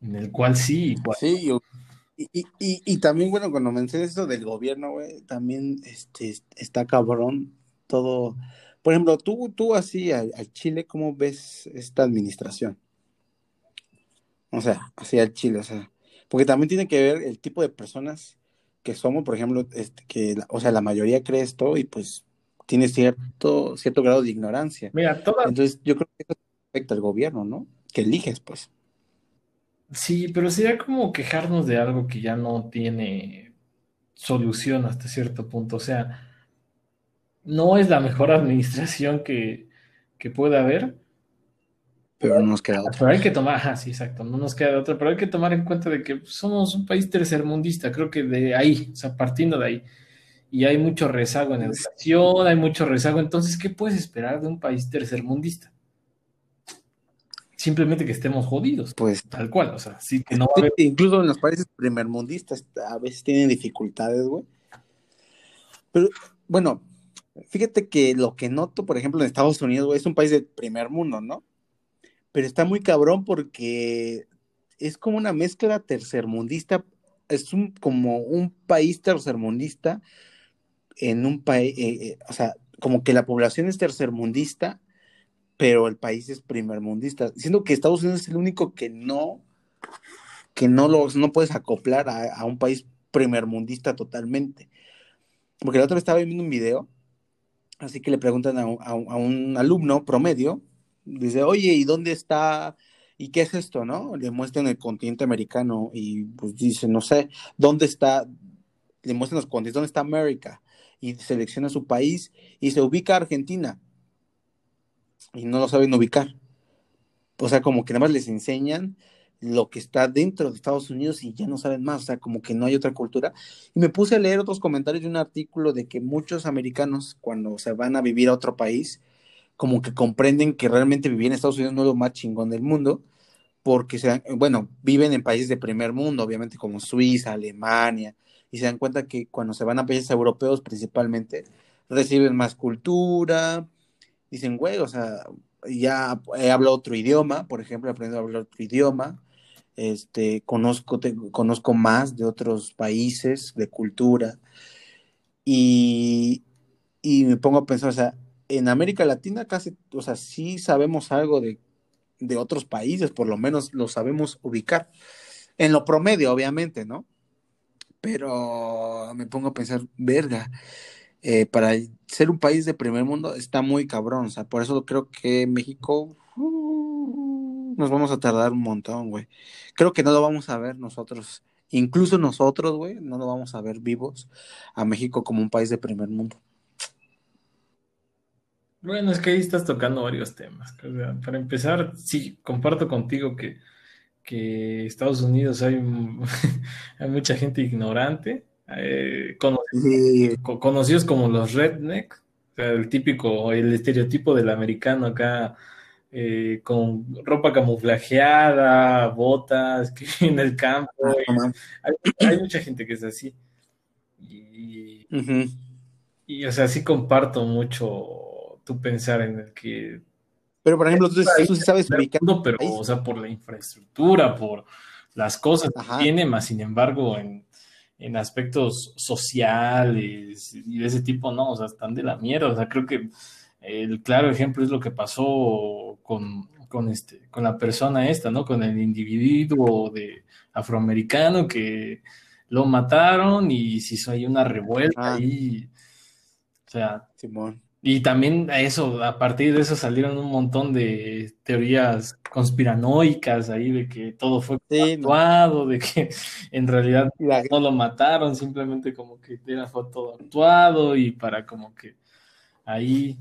en el cual sí. Y, también, bueno, cuando mencionas eso del gobierno, güey, también este, está cabrón todo. Por ejemplo, tú, tú así al, Chile, ¿cómo ves esta administración? O sea, así al Chile, o sea, porque también tiene que ver el tipo de personas que somos, por ejemplo, este, que, o sea, la mayoría cree esto y pues tiene cierto, cierto grado de ignorancia. Mira, Entonces, yo creo que eso afecta al gobierno, ¿no? Que eliges, pues. Sí, pero sería como quejarnos de algo que ya no tiene solución hasta cierto punto. O sea, no es la mejor <laughs> administración que, que pueda haber. Pero no nos queda otra. Pero hay que tomar, ajá, sí, exacto, no nos queda otra, pero hay que tomar en cuenta de que somos un país tercermundista, creo que de ahí, o sea, partiendo de ahí y hay mucho rezago en educación, hay mucho rezago. Entonces, ¿qué puedes esperar de un país tercermundista? Simplemente que estemos jodidos. Pues tal cual, o sea, sí que no Incluso en los países primermundistas a veces tienen dificultades, güey. Pero, bueno, fíjate que lo que noto, por ejemplo, en Estados Unidos, güey, es un país de primer mundo, ¿no? Pero está muy cabrón porque es como una mezcla tercermundista, es un, como un país tercermundista en un país, eh, eh, o sea, como que la población es tercermundista, pero el país es primermundista, siendo que Estados Unidos es el único que no, que no, los, no puedes acoplar a, un país primermundista totalmente. Porque la otra vez estaba viendo un video, así que le preguntan a, a un alumno promedio, dice, oye, ¿y dónde está ¿y qué es esto, no? Le muestran el continente americano y pues dice, no sé, ¿dónde está? Le muestran los continentes, ¿dónde está América? Y selecciona su país y se ubica Argentina. Y no lo saben ubicar. O sea, como que nada más les enseñan lo que está dentro de Estados Unidos y ya no saben más, o sea, como que no hay otra cultura. Y me puse a leer otros comentarios de un artículo de que muchos americanos cuando se van a vivir a otro país, como que comprenden que realmente vivir en Estados Unidos no es lo más chingón del mundo, porque se bueno, viven en países de primer mundo, obviamente como Suiza, Alemania, y se dan cuenta que cuando se van a países europeos principalmente, reciben más cultura, dicen, güey, o sea, ya he hablado otro idioma, por ejemplo, he aprendido a hablar otro idioma, este, conozco, conozco más de otros países, de cultura, y, y me pongo a pensar, o sea, en América Latina casi, o sea, sí sabemos algo de, otros países, por lo menos lo sabemos ubicar. En lo promedio, obviamente, ¿no? Pero me pongo a pensar, verga, eh, para ser un país de primer mundo está muy cabrón, o sea, por eso creo que México uh, nos vamos a tardar un montón, güey. Creo que no lo vamos a ver nosotros, incluso nosotros, güey, no lo vamos a ver vivos a México como un país de primer mundo. Bueno, es que ahí estás tocando varios temas. para empezar, sí, comparto contigo que, que Estados Unidos hay, <laughs> hay mucha gente ignorante, eh, conocidos, como los redneck, el típico, el estereotipo del americano acá, eh, con ropa camuflajeada, botas, <laughs> que en el campo. Ah, hay, mucha gente que es así. Y, y, o sea, sí comparto mucho tú pensar en el que... Pero, por ejemplo, tú, tú sabes ubicar... Pero, o sea, por la infraestructura, por las cosas que tiene, más sin embargo, en, en aspectos sociales y de ese tipo, no, o sea, están de la mierda. O sea, creo que el claro ejemplo es lo que pasó con, con, este, con la persona esta, ¿no? Con el individuo de afroamericano que lo mataron y se hizo ahí una revuelta ahí. O sea, Simón. Y también a eso, a partir de eso salieron un montón de teorías conspiranoicas ahí de que todo fue actuado, de que <laughs> en realidad no lo mataron, simplemente como que era fue todo actuado y para como que ahí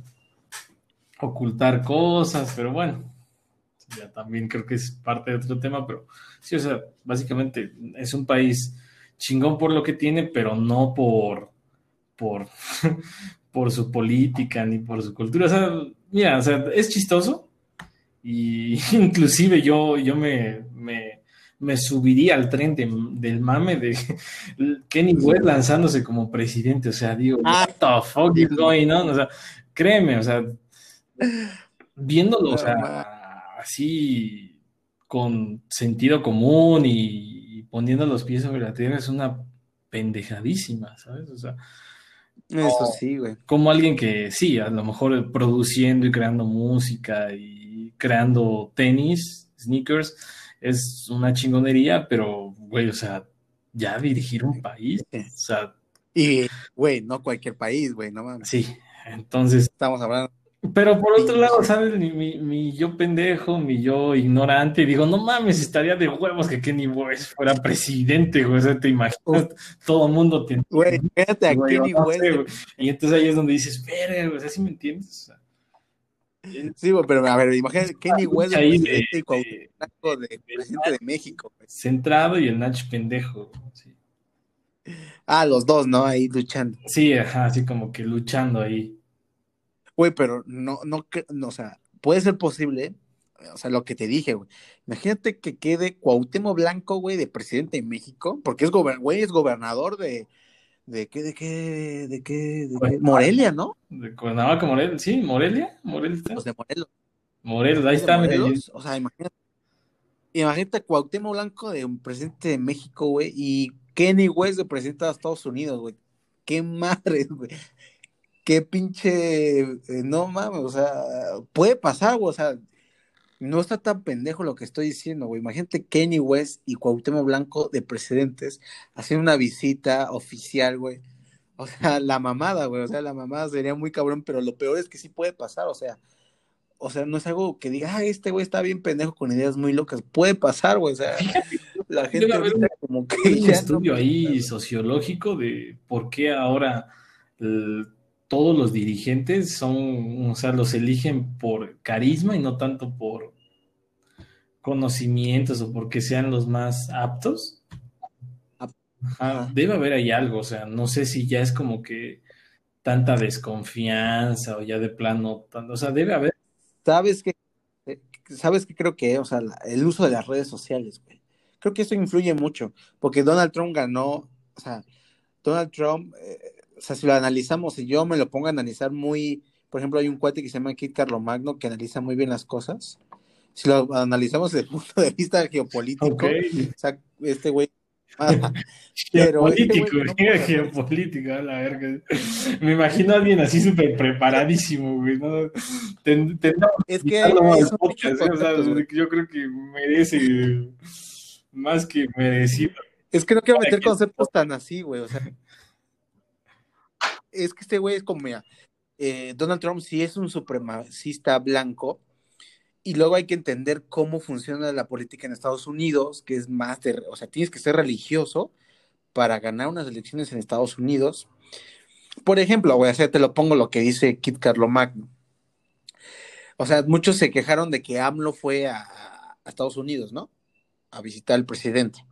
ocultar cosas, pero bueno, ya también creo que es parte de otro tema, pero sí, o sea, básicamente es un país chingón por lo que tiene, pero no por por <laughs> por su política ni por su cultura. O sea, mira, o sea, es chistoso. Y <laughs> inclusive yo, yo me, me, subiría al tren del mame de <laughs> Kenny West lanzándose como presidente. O sea, digo, ah, what the fuck is going on? O sea, créeme, o sea, viéndolo, o sea, así con sentido común y poniendo los pies sobre la tierra es una pendejadísima, ¿sabes? O sea, eso sí, güey. Como alguien que sí, a lo mejor produciendo y creando música y creando tenis, sneakers, es una chingonería, pero, güey, o sea, ya dirigir un país, o sea. Y, güey, no cualquier país, güey, no mames. Sí, entonces. Estamos hablando pero por otro lado, ¿sabes? Mi, yo pendejo, mi yo ignorante, digo, no mames, estaría de huevos que Kenny West fuera presidente, güey. O sea, te imaginas, todo el mundo tiene. Güey, fíjate a Kenny West. y entonces ahí es donde dices, verga, güey, ¿sí me entiendes? sí, güey, pero a ver, imagínate <laughs> Kenny West ahí de, de, de, presidente de México. Centrado y el Nach pendejo. Sí. Ah, los dos, ¿no? Ahí luchando. Sí, ajá, así como que luchando ahí. Güey, pero no, no, no, o sea, puede ser posible, o sea, lo que te dije, güey. Imagínate que quede Cuauhtémoc Blanco, güey, de presidente de México, porque es, güey, es gobernador de, ¿De qué, de qué, de qué, de qué? Morelia, ¿no? De Cuernavaca, Morelia, sí, Morelia, Morelia Pues de Morelos. Morelos, ahí está, Morelos, O sea, imagínate, imagínate Cuauhtémoc Blanco de un presidente de México, güey, y Kenny West de presidente de Estados Unidos, güey. Qué madre, güey qué pinche, eh, no mames, o sea, puede pasar, güey, o sea, no está tan pendejo lo que estoy diciendo, güey. Imagínate Kenny West y Cuauhtémoc Blanco de precedentes haciendo una visita oficial, güey. O sea, la mamada, güey, o sea, la mamada sería muy cabrón, pero lo peor es que sí puede pasar, o sea, o sea, no es algo que diga, ah, este güey está bien pendejo con ideas muy locas. Puede pasar, güey. O sea, la gente como que. Hay un estudio ahí sociológico de por qué ahora todos los dirigentes son, o sea, los eligen por carisma y no tanto por conocimientos o porque sean los más aptos. debe haber ahí algo, o sea, no sé si ya es como que tanta desconfianza o ya de plano, o sea, debe haber ¿Sabes qué? Eh, ¿Sabes qué creo que? O sea, el uso de las redes sociales, güey. Creo que eso influye mucho, porque Donald Trump ganó, o sea, Donald Trump, eh, o sea, si lo analizamos, y yo me lo pongo a analizar muy, por ejemplo, hay un cuate que se llama Kit Magno que analiza muy bien las cosas. Si lo analizamos desde el punto de vista geopolítico, o sea, este güey <laughs> pero geopolítico, geopolítico, a la verga. Me imagino a alguien así súper preparadísimo, güey. ¿no? es que ¿eh? yo creo que merece más que merecido. Es que no quiero meter conceptos tan así, güey. O sea, es que este güey es como, mira, eh, Donald Trump sí es un supremacista blanco, y luego hay que entender cómo funciona la política en Estados Unidos, que es más de, o sea, tienes que ser religioso para ganar unas elecciones en Estados Unidos. Por ejemplo, voy a hacer, te lo pongo lo que dice Kit Magno. O sea, muchos se quejaron de que AMLO fue a, Estados Unidos, ¿no? A visitar al presidente.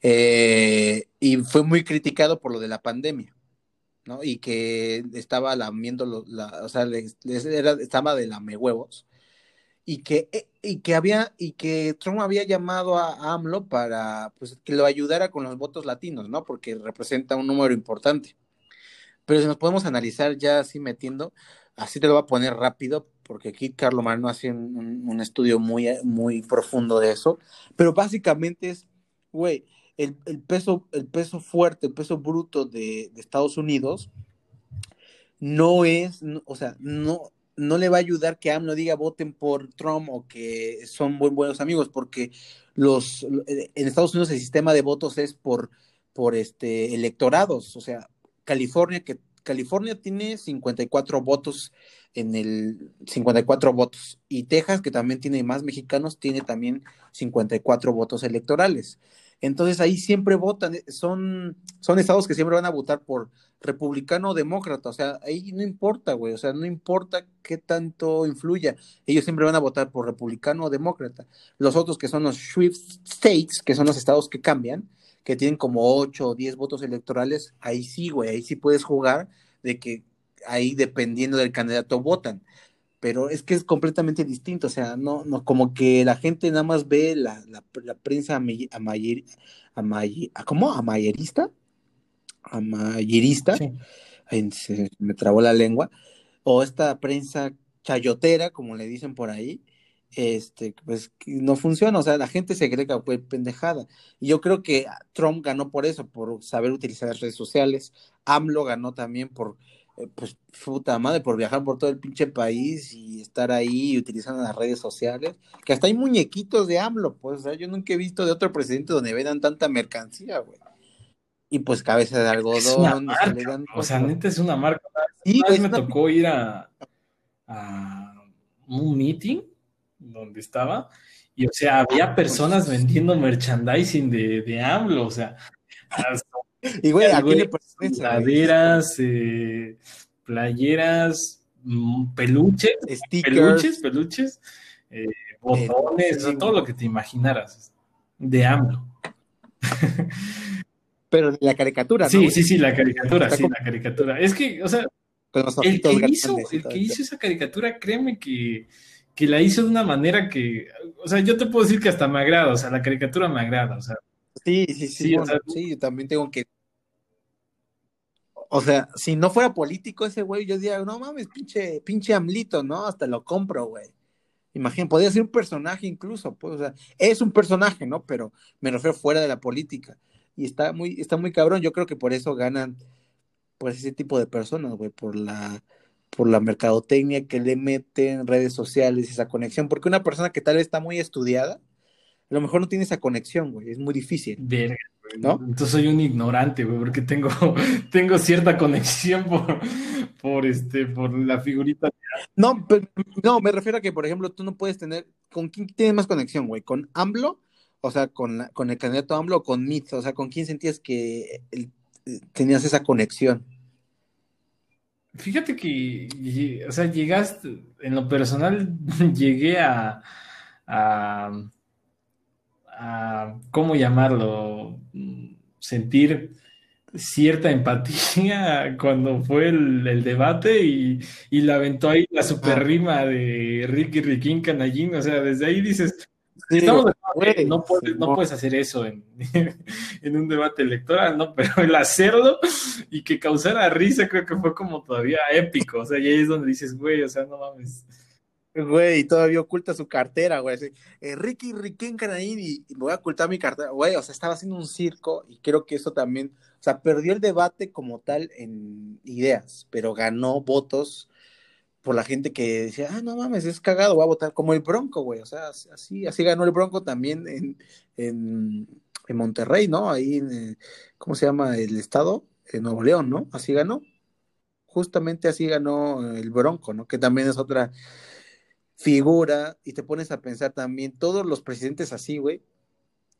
Eh, y fue muy criticado por lo de la pandemia, ¿no? Y que estaba lamiendo, la, o sea, era, estaba de lame huevos y que, eh, y que había, y que Trump había llamado a AMLO para pues, que lo ayudara con los votos latinos, ¿no? Porque representa un número importante. Pero si nos podemos analizar ya así metiendo, así te lo voy a poner rápido, porque aquí Carlos Marno hace un, estudio muy, muy profundo de eso. Pero básicamente es, güey, el, peso, el peso fuerte, el peso bruto de, Estados Unidos no es, o sea, no, no le va a ayudar que AMLO diga voten por Trump o que son muy buenos amigos, porque los en Estados Unidos el sistema de votos es por, por este electorados, o sea, California que California tiene 54 votos en el 54 votos y Texas que también tiene más mexicanos tiene también 54 votos electorales. Entonces ahí siempre votan, eh, son, son estados que siempre van a votar por republicano o demócrata, o sea, ahí no importa, güey, o sea, no importa qué tanto influya, ellos siempre van a votar por republicano o demócrata. Los otros que son los Swift States, que son los estados que cambian, que tienen como 8 o 10 votos electorales, ahí sí, güey, ahí sí puedes jugar de que ahí dependiendo del candidato votan pero es que es completamente distinto, o sea, no, no, como que la gente nada más ve la, la, la prensa amayer, ¿cómo? Amayerista, amayerista, se me trabó la lengua, o esta prensa chayotera, como le dicen por ahí, este, pues no funciona, o sea, la gente se cree que fue pendejada. Y yo creo que Trump ganó por eso, por saber utilizar las redes sociales, AMLO ganó también por pues puta madre, por viajar por todo el pinche país y estar ahí utilizando las redes sociales, que hasta hay muñequitos de AMLO, pues, o sea, yo nunca he visto de otro presidente donde vendan tanta mercancía, güey. Y pues cabeza de algodón, o sea, neta es una marca. Sí, me tocó ir a, un meeting donde estaba, y o sea, había ah, pues, personas vendiendo merchandising de, de AMLO, o sea, <laughs> y güey, aquí le Laderas, eh, playeras, mm, peluches, peluches, peluches, eh, botones, todo lo que te imaginaras de AMLO. <laughs> Pero la caricatura, Sí, sí, sí, la caricatura, sí, la caricatura. Es que, o sea, el que, hizo, el que hizo esa caricatura, créeme que, que la hizo de una manera que, o sea, yo te puedo decir que hasta me agrada, o sea, la caricatura me agrada, o sea, Sí, sí, sí, sí, yo también tengo que. O sea, si no fuera político ese güey, yo diría, no mames, pinche, pinche amlito, ¿no? Hasta lo compro, güey. Imagínate, podría ser un personaje incluso, pues, o sea, es un personaje, ¿no? Pero me refiero fuera de la política. Y está muy, está muy cabrón, yo creo que por eso ganan por ese tipo de personas, güey, por la, por la mercadotecnia que le meten redes sociales, esa conexión, porque una persona que tal vez está muy estudiada, a lo mejor no tiene esa conexión, güey, es muy difícil. Verga, güey. ¿no? Entonces soy un ignorante, güey, porque tengo, <laughs> tengo cierta conexión por, por, este, por la figurita. No, pero, no, me refiero a que, por ejemplo, tú no puedes tener, ¿con quién tienes más conexión, güey? ¿Con AMLO? O sea, con, la, con el candidato AMLO o con MIT, o sea, ¿con quién sentías que el, tenías esa conexión? Fíjate que, o sea, llegaste, en lo personal, <laughs> llegué a, a, a ¿cómo llamarlo? Sentir cierta empatía <laughs> cuando fue el, el debate y, y, la aventó ahí la super rima de Ricky Riquín Canallín, o sea, desde ahí dices, Sí, Estamos de acuerdo, no, puedes, no puedes hacer eso en, <laughs> en, un debate electoral, ¿no? Pero el hacerlo y que causara risa creo que fue como todavía épico. O sea, y ahí es donde dices, güey, o sea, no mames. Güey, todavía oculta su cartera, güey. Eh, Ricky, Ricky Canadín y, y, voy a ocultar mi cartera. Güey, o sea, estaba haciendo un circo y creo que eso también, o sea, perdió el debate como tal en ideas, pero ganó votos por la gente que decía, ah, no mames, es cagado, voy a votar como el Bronco, güey. O sea, así, así ganó el Bronco también en, en, en Monterrey, ¿no? Ahí en, eh, ¿cómo se llama el estado? En Nuevo León, ¿no? Así ganó. Justamente así ganó el Bronco, ¿no? Que también es otra figura, y te pones a pensar también, todos los presidentes así, güey,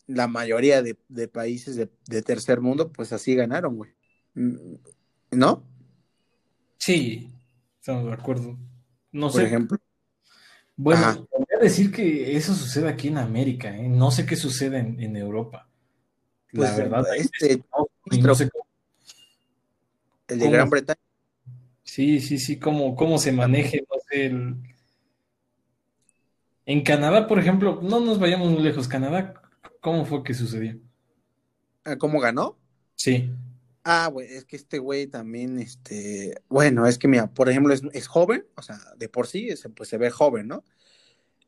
la mayoría de, de países de, de, tercer mundo, pues así ganaron, güey. Mm, ¿No? Sí, Estamos de acuerdo. No Por sé. ejemplo. Bueno, voy a decir que eso sucede aquí en América, ¿eh? No sé qué sucede en, en Europa. Pues, la verdad. Este, no, no sé el de ¿Cómo? Gran Bretaña. Sí, sí, sí, cómo, cómo se maneje, no sé, el... En Canadá, por ejemplo, no nos vayamos muy lejos. Canadá, ¿cómo fue que sucedió? ¿Cómo ganó? Sí. Ah, güey, es que este güey también, este, bueno, es que mira, por ejemplo, es, es joven, o sea, de por sí, es, pues se ve joven, ¿no?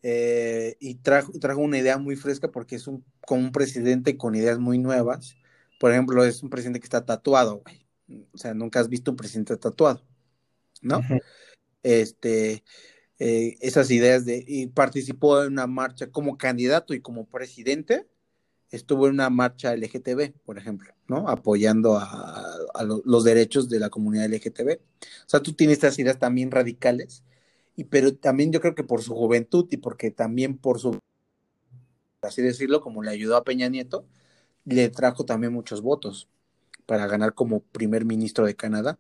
Eh, y trajo, trajo una idea muy fresca porque es un, como un presidente con ideas muy nuevas. Por ejemplo, es un presidente que está tatuado, güey. O sea, nunca has visto un presidente tatuado, ¿no? Uh -huh. Este, eh, esas ideas de, y participó en una marcha como candidato y como presidente estuvo en una marcha LGTB, por ejemplo, ¿no? Apoyando a, a lo, los derechos de la comunidad LGTB. O sea, tú tienes estas ideas también radicales, y, pero también yo creo que por su juventud y porque también por su, así decirlo, como le ayudó a Peña Nieto, le trajo también muchos votos para ganar como primer ministro de Canadá.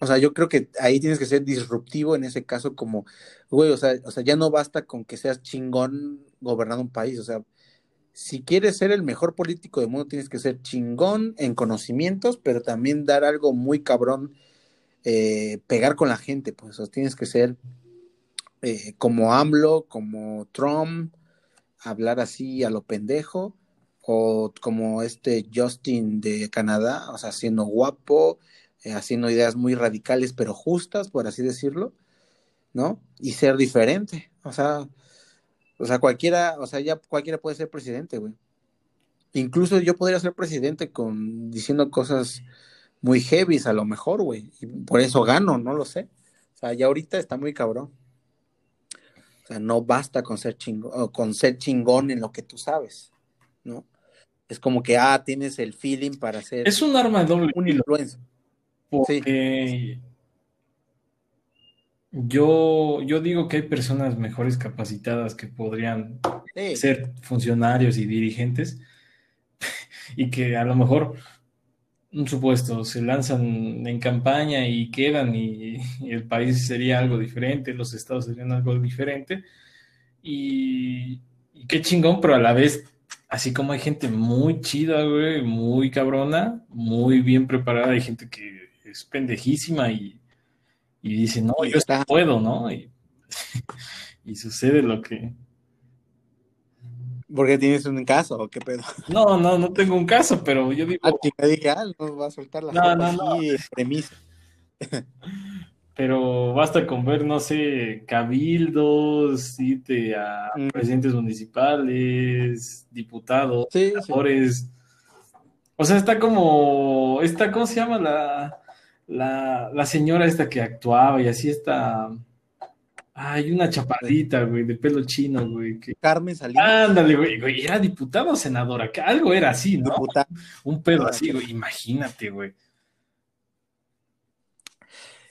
O sea, yo creo que ahí tienes que ser disruptivo en ese caso como, güey, o sea, o sea, ya no basta con que seas chingón gobernando un país, o sea, si quieres ser el mejor político del mundo, tienes que ser chingón en conocimientos, pero también dar algo muy cabrón, eh, pegar con la gente, pues, o sea, tienes que ser eh, como AMLO, como Trump, hablar así a lo pendejo, o como este Justin de Canadá, o sea, siendo guapo, eh, haciendo ideas muy radicales, pero justas, por así decirlo, ¿no? Y ser diferente, o sea, o sea, cualquiera, o sea, ya cualquiera puede ser presidente, güey. Incluso yo podría ser presidente con diciendo cosas muy heavies a lo mejor, güey. Y por eso gano, no lo sé. O sea, ya ahorita está muy cabrón. O sea, no basta con ser chingón, con ser chingón en lo que tú sabes, ¿no? Es como que, ah, tienes el feeling para ser. Es un arma de doble un influencer. Porque sí. Yo, yo digo que hay personas mejores capacitadas que podrían sí. ser funcionarios y dirigentes <laughs> y que a lo mejor, un supuesto, se lanzan en campaña y quedan y, y, el país sería algo diferente, los estados serían algo diferente y, y qué chingón, pero a la vez, así como hay gente muy chida, güey, muy cabrona, muy bien preparada, hay gente que es pendejísima y y dice, no, yo está. puedo, ¿no? Y, <laughs> y, sucede lo que... ¿Por qué tienes un caso o qué pedo? <laughs> No, no, no tengo un caso, pero yo digo... Ah, te dije, ah, no va a soltar la no, no, no. premisa. <laughs> pero basta con ver, no sé, cabildos, irte a mm. presidentes municipales, diputados, sí, senadores. Sí. O sea, está como, está, ¿cómo se llama la la, la señora esta que actuaba y así está. Hay una chapadita, güey, de pelo chino, güey. Que... Carmen Salinas. Ándale, güey, güey, era diputada o senadora, que algo era así, ¿no? Diputada. Un pedo así, güey, imagínate, güey.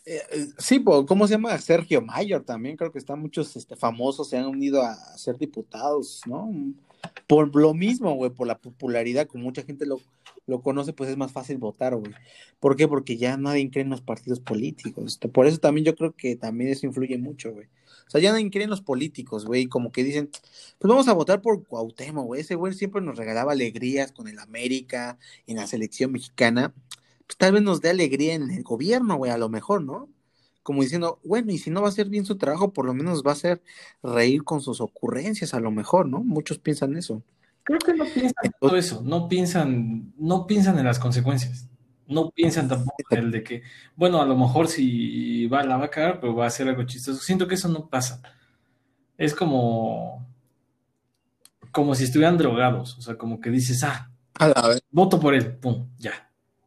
Eh, eh, sí, ¿cómo se llama? Sergio Mayor también, creo que están muchos este, famosos, se han unido a ser diputados, ¿no? Por lo mismo, güey, por la popularidad, como mucha gente lo, lo conoce, pues es más fácil votar, güey. ¿Por qué? Porque ya nadie cree en los partidos políticos. Este, Por eso también yo creo que también eso influye mucho, güey. O sea, ya nadie cree en los políticos, güey, como que dicen, pues vamos a votar por Cuauhtémoc, güey. Ese güey siempre nos regalaba alegrías con el América, en la selección mexicana. Pues tal vez nos dé alegría en el gobierno, güey, a lo mejor, ¿no? Como diciendo, bueno, y si no va a hacer bien su trabajo, por lo menos va a hacer reír con sus ocurrencias, a lo mejor, ¿no? Muchos piensan eso. Creo que no piensan en todo eso, no piensan, no piensan en las consecuencias. No piensan tampoco en el de que, bueno, a lo mejor si va, la va a cagar, pero va a hacer algo chistoso. Siento que eso no pasa. Es como, como si estuvieran drogados. O sea, como que dices, ah, A la vez. voto por él, pum, ya.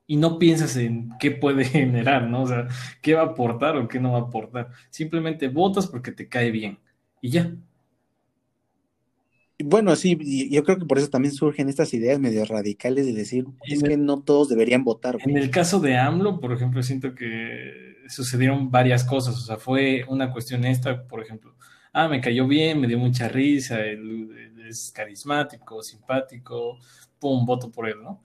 Y no piensas en qué puede <laughs> generar, ¿no? O sea, qué va a aportar o qué no va a aportar. Simplemente votas porque te cae bien. Y ya. Bueno, sí, yo creo que por eso también surgen estas ideas medio radicales de decir, es que no todos deberían votar, En el caso de AMLO, por ejemplo, siento que sucedieron varias cosas. O sea, fue una cuestión esta, por ejemplo, ah, me cayó bien, me dio mucha risa, él, él es carismático, simpático, pum, voto por él, ¿no?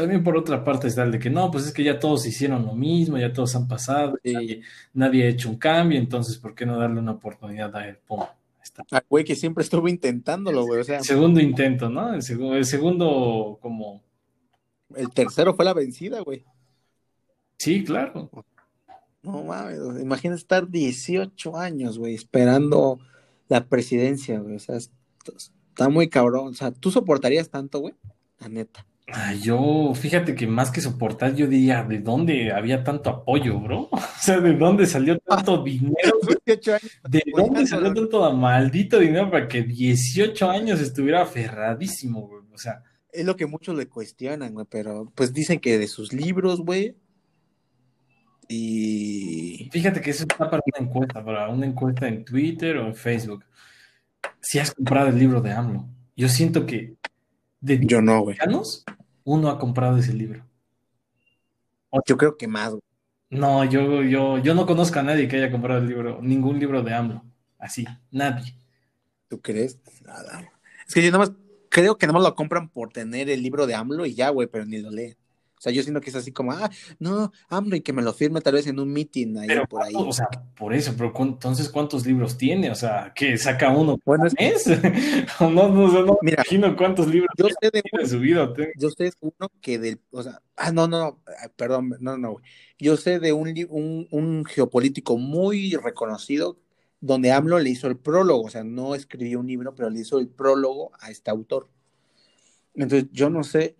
También por otra parte está el de que no, pues es que ya todos hicieron lo mismo, ya todos han pasado, Sí. nadie, nadie ha hecho un cambio, entonces ¿por qué no darle una oportunidad a él? Pum, está. Al güey que siempre estuvo intentándolo, güey. O sea, El segundo intento, ¿no? El, segu- el segundo como, el tercero fue la vencida, güey. sí, claro. No mames, imagina estar 18 años, güey, esperando la presidencia, güey. O sea, es- está muy cabrón. O sea, ¿tú soportarías tanto, güey? La neta. Ay, yo, fíjate que más que soportar, yo diría, ¿de dónde había tanto apoyo, bro? <laughs> O sea, ¿de dónde salió tanto dinero? <laughs> güey? 18 años. ¿De dónde salió tanto maldito dinero para que 18 años estuviera aferradísimo, güey? O sea, Es lo que muchos le cuestionan, güey, pero pues dicen que de sus libros, güey. Y fíjate que eso está para una encuesta, para una encuesta en Twitter o en Facebook. Si has comprado el libro de AMLO, yo siento que de 10 yo no, güey. mexicanos, uno ha comprado ese libro. Yo creo que más, güey. No, yo, yo, yo no conozco a nadie que haya comprado el libro, ningún libro de AMLO. Así, nadie. ¿Tú crees? Nada. Es que yo nada más creo que nada más lo compran por tener el libro de AMLO y ya, güey, pero ni lo leen. O sea, yo siento que es así como, ah, no, AMLO y que me lo firme tal vez en un meeting ahí Pero, por ahí. o sea, por eso, pero cu- entonces, ¿cuántos libros tiene? O sea, ¿qué saca uno Bueno, es mes? <laughs> No, no, no me imagino cuántos libros yo sé de tiene en su vida. Yo sé de uno que del, o sea, ah, no, no, ah, perdón, no, no, güey. Yo sé de un, un, un geopolítico muy reconocido donde AMLO le hizo el prólogo, o sea, no escribió un libro, pero le hizo el prólogo a este autor. Entonces, yo no sé,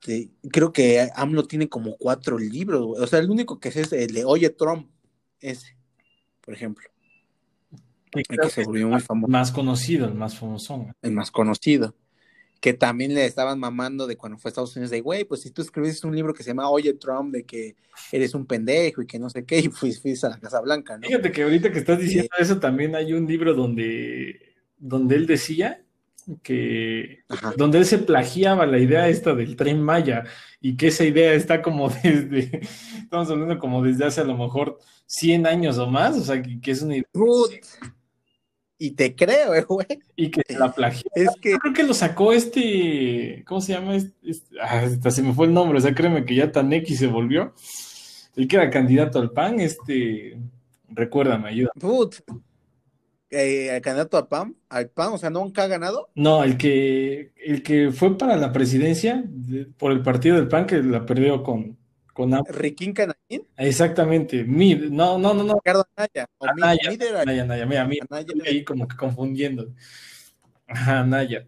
este, creo que AMLO tiene como cuatro libros. O sea, el único que sé es el de Oye Trump, ese, por ejemplo, el que se volvió es muy famoso, más conocido, el más famoso. el más conocido. que también le estaban mamando de cuando fue a Estados Unidos, de, güey, pues si tú escribiste un libro que se llama Oye Trump, de que eres un pendejo y que no sé qué, <laughs> y fuiste, fuiste a la Casa Blanca, ¿no? Fíjate que ahorita que estás diciendo eso, también hay un libro donde, donde él decía que, Ajá. donde él se plagiaba la idea esta del tren Maya y que esa idea está como <laughs> desde, estamos hablando como desde hace a lo mejor 100 años o más, o sea, que, que es una idea Put. Y te creo, eh, güey. y que la plagió. Es que, Yo creo que lo sacó este, ¿cómo se llama? Este, este- ah, hasta se me fue el nombre, o sea, créeme que ya tan X se volvió. El que era candidato al PAN, este, recuérdame, ayuda. put, eh, el candidato a PAM, al PAN, o sea, nunca ha ganado. No, el que, el que fue para la presidencia de- por el partido del PAN que la perdió con, con Riquín Canaín, Exactamente, Mid, no, no, no, no, Ricardo Anaya, o Anaya, Mid era- Anaya, Anaya, mira, mira, Anaya ahí como que confundiendo. Ajá, Anaya.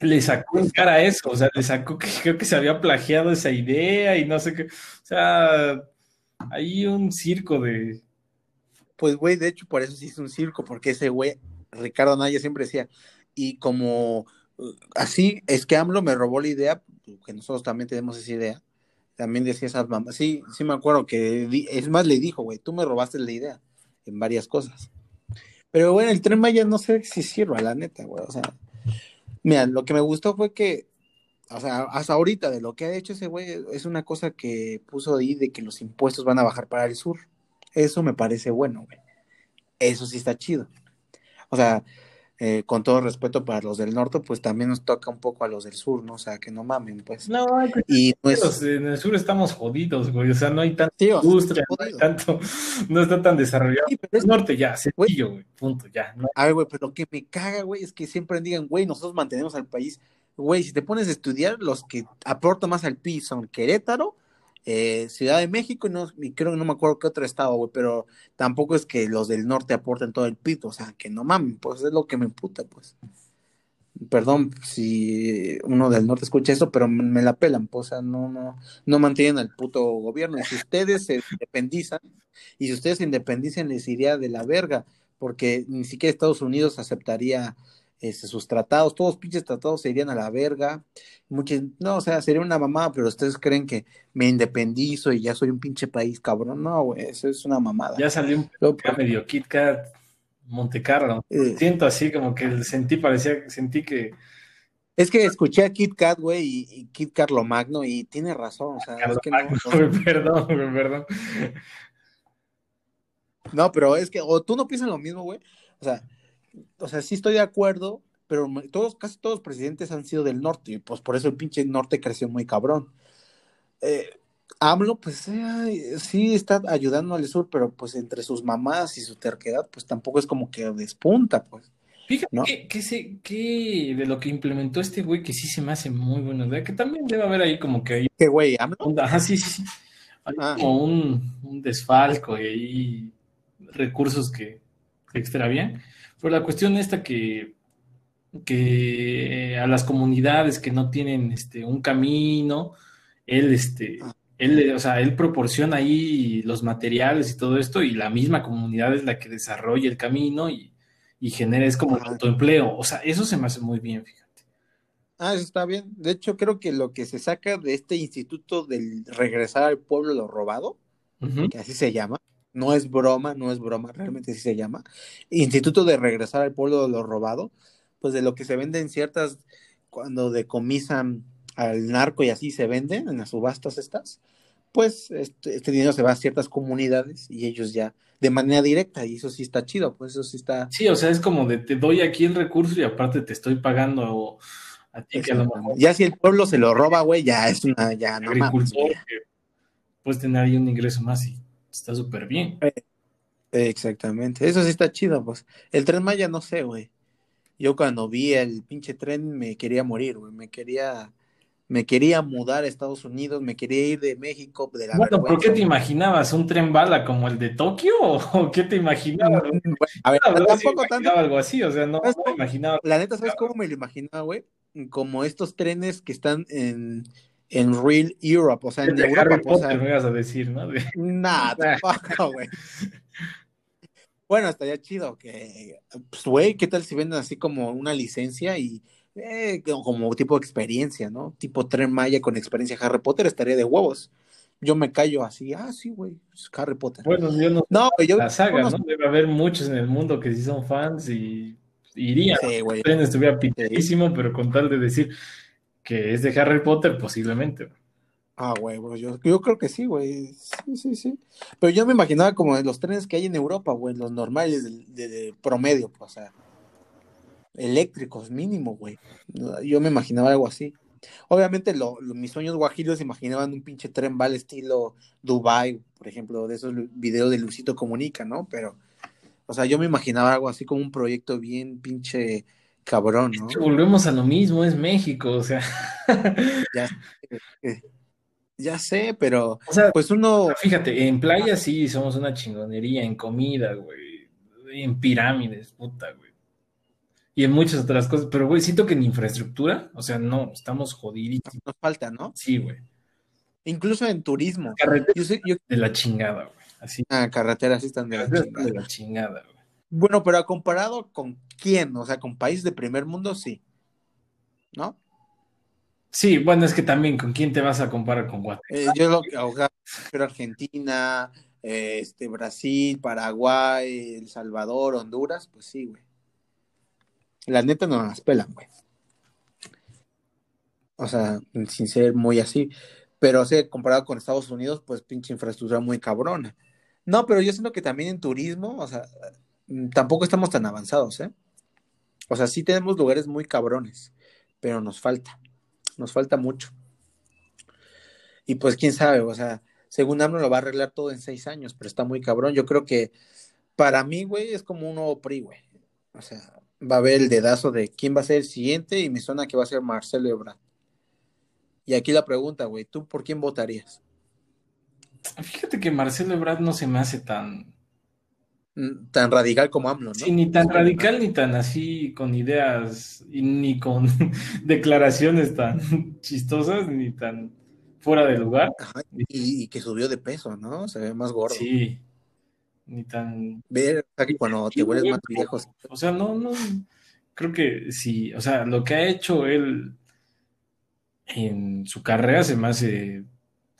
Le sacó en cara eso, o sea, le sacó que creo que se había plagiado esa idea y no sé qué. O sea, hay un circo de. Pues, güey, de hecho, por eso se hizo un circo, porque ese güey, Ricardo Anaya, siempre decía, y como uh, así, es que AMLO me robó la idea, que nosotros también tenemos esa idea, también decía esas mamás. Sí, sí me acuerdo que es más le dijo, güey, tú me robaste la idea en varias cosas. Pero bueno, el tren Maya no sé si sirva, la neta, güey. O sea, mira, lo que me gustó fue que, o sea, hasta ahorita de lo que ha hecho ese güey, es una cosa que puso ahí de que los impuestos van a bajar para el sur. Eso me parece bueno, güey. Eso sí está chido. O sea, eh, con todo respeto para los del norte, pues también nos toca un poco a los del sur, ¿no? O sea, que no mamen, pues. No, y pues, en el sur estamos jodidos, güey. O sea, no hay tanta industria, no hay tanto, <laughs> no está tan desarrollado. Sí, el norte ya, sencillo, güey, punto, ya. A ver, güey, pero lo que me caga, güey, es que siempre digan, güey, nosotros mantenemos al país. Güey, si te pones a estudiar, los que aportan más al PIB son Querétaro, eh, Ciudad de México y, no, creo que no me acuerdo qué otro estado, güey, pero tampoco es que los del norte aporten todo el pito, o sea, que no mamen, pues es lo que me emputa, pues. Perdón si uno del norte escucha eso, pero me la pelan, pues, o sea, no, no, no mantienen al puto gobierno. Y si ustedes se independizan, y si ustedes se independicen, les iría de la verga, porque ni siquiera Estados Unidos aceptaría este, sus tratados, todos pinches tratados se irían a la verga. Muchos, no, o sea, sería una mamada, pero ustedes creen que me independizo y ya soy un pinche país, cabrón. No, güey, eso es una mamada. Ya salió un ya medio Kit Kat Monte Carlo. Eh. Siento así como que sentí, parecía, sentí que. Es que escuché a Kit Kat, güey, y, Kit Carlo Magno, y tiene razón, o sea, es que no, Perdón, perdón. No, pero es que, o tú no piensas lo mismo, güey. O sea, o sea, sí estoy de acuerdo, pero todos, casi todos los presidentes han sido del norte, y pues por eso el pinche norte creció muy cabrón. Eh, AMLO, pues eh, sí está ayudando al sur, pero pues entre sus mamás y su terquedad, pues tampoco es como que despunta, pues. Fíjate que, que, de lo que implementó este güey, que sí se me hace muy bueno, que también debe haber ahí como que hay. ¿Qué güey? ¿AMLO? Ajá, sí, sí, sí. Hay ah. como un, un, desfalco y ahí recursos que, que extravían. Pero la cuestión esta que, que a las comunidades que no tienen este, un camino, él, este, él, o sea, él proporciona ahí los materiales y todo esto, y la misma comunidad es la que desarrolla el camino y, genera, es como el autoempleo. O sea, eso se me hace muy bien, fíjate. Ah, eso está bien. De hecho, creo que lo que se saca de este instituto del regresar al pueblo lo robado, que así se llama, no es broma, no es broma, realmente sí se llama, Instituto de Regresar al Pueblo de lo Robado, pues de lo que se venden ciertas, cuando decomisan al narco y así se venden en las subastas estas, pues este, este, dinero se va a ciertas comunidades y ellos ya de manera directa y eso sí está chido, pues eso sí está... Sí, o sea, es como de te doy aquí el recurso y aparte te estoy pagando a ti que a lo mejor... Ya si el pueblo se lo roba, güey, ya es una, ya no mames, Puedes tener ahí un ingreso más y está súper bien. Eh, exactamente, eso sí está chido, pues. El tren Maya, no sé, güey. Yo cuando vi el pinche tren me quería morir, güey. Me quería, me quería mudar a Estados Unidos, me quería ir de México. De la bueno, ¿por qué te imaginabas? ¿Un tren bala como el de Tokio? <laughs> ¿O qué te imaginabas? a ver, <laughs> tampoco tanto. Algo así, o sea, no, me imaginaba. La neta, ¿sabes cómo me lo imaginaba, güey? Como estos trenes que están en en Real Europe, o sea, en Europa. o sea, me ibas a decir, ¿no? Nada, <laughs> tampoco, güey. Bueno, estaría chido que, pues, güey, ¿qué tal si venden así como una licencia y eh, como tipo de experiencia, ¿no? Tipo Tren Maya con experiencia Harry Potter, estaría de huevos. Yo me callo así, ah, sí, güey, Harry Potter. Bueno, yo no. No, yo. La saga, ¿no? Debe haber muchos en el mundo que sí son fans y irían. Sí, güey. El tren estuviera pero con tal de decir, que es de Harry Potter, posiblemente. Ah, güey, yo, yo creo que sí, güey. Sí, sí, sí. Pero yo me imaginaba como los trenes que hay en Europa, güey, los normales de, promedio, pues, o sea, eléctricos mínimo, güey. Yo me imaginaba algo así. Obviamente lo, mis sueños guajiros imaginaban un pinche tren al estilo Dubai, por ejemplo, de esos videos de Lucito Comunica, ¿no? Pero, o sea, yo me imaginaba algo así como un proyecto bien pinche cabrón, ¿no? volvemos a lo mismo, es México, o sea. ya, sé, pero pues uno. Fíjate, en playa sí somos una chingonería, en comida, güey, en pirámides, puta, güey. Y en muchas otras cosas, pero güey, siento que en infraestructura, o sea, no, estamos jodidos. Nos falta, ¿no? Sí, güey. Incluso en turismo. De la chingada, güey. Así. Ah, carreteras sí están de la chingada. De la chingada, güey. Bueno, pero comparado con quién, o sea, con países de primer mundo, sí. ¿No? Sí, bueno, es que también, ¿con quién te vas a comparar con Guatemala? Eh, yo lo que pero Argentina, eh, este, Brasil, Paraguay, El Salvador, Honduras, pues sí, güey. La neta no las pelan, güey. O sea, sin ser muy así. Pero, o sea, comparado con Estados Unidos, pues pinche infraestructura muy cabrona. No, pero yo siento que también en turismo, o sea, tampoco estamos tan avanzados, ¿eh? O sea, sí tenemos lugares muy cabrones, pero nos falta, nos falta mucho. Y pues quién sabe, o sea, según AMLO lo va a arreglar todo en seis años, pero está muy cabrón. Yo creo que para mí, güey, es como un nuevo PRI, güey. O sea, va a haber el dedazo de quién va a ser el siguiente y me suena que va a ser Marcelo Ebrard. Y aquí la pregunta, güey, ¿tú por quién votarías? Fíjate que Marcelo Ebrard no se me hace tan... Tan radical como AMLO, ¿no? Sí, ni tan radical ni tan así con ideas, ni con <laughs> declaraciones tan <laughs> chistosas, ni tan fuera de lugar. y, que subió de peso, ¿no? Se ve más gordo. Sí, ni tan... Ver cuando te vuelves más viejo. O sea, no, no, creo que sí, o sea, lo que ha hecho él en su carrera se me hace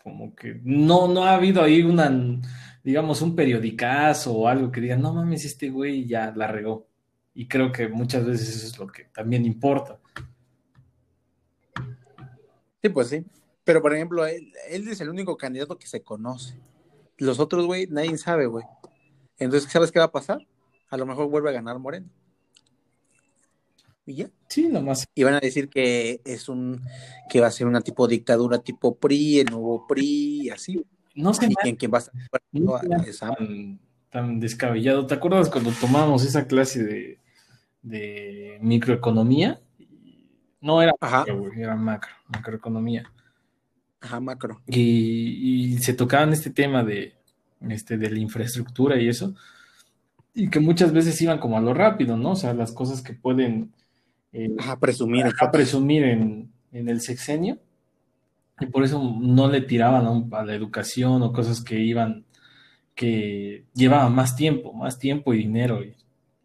como que no, no ha habido ahí una, digamos, un periodicazo o algo que diga, no mames, este güey ya la regó. Y creo que muchas veces eso es lo que también importa. Sí, pues sí. Pero, por ejemplo, él, él es el único candidato que se conoce. Los otros, güey, nadie sabe, güey. Entonces, ¿sabes qué va a pasar? A lo mejor vuelve a ganar Moreno y ya. Sí, nomás. Y van a decir que es un, que va a ser una tipo dictadura tipo PRI, el nuevo PRI, y así. No sé. Y quien, va a estar tan, descabellado. ¿Te acuerdas cuando tomamos esa clase de, de microeconomía? No era macro, era macro, macroeconomía. Ajá, macro. Y, y, se tocaban este tema de, este, de la infraestructura y eso, y que muchas veces iban como a lo rápido, ¿no? O sea, las cosas que pueden eh, a presumir, a presumir en, el sexenio, y por eso no le tiraban a, la educación o cosas que iban, que llevaban más tiempo, más tiempo y dinero y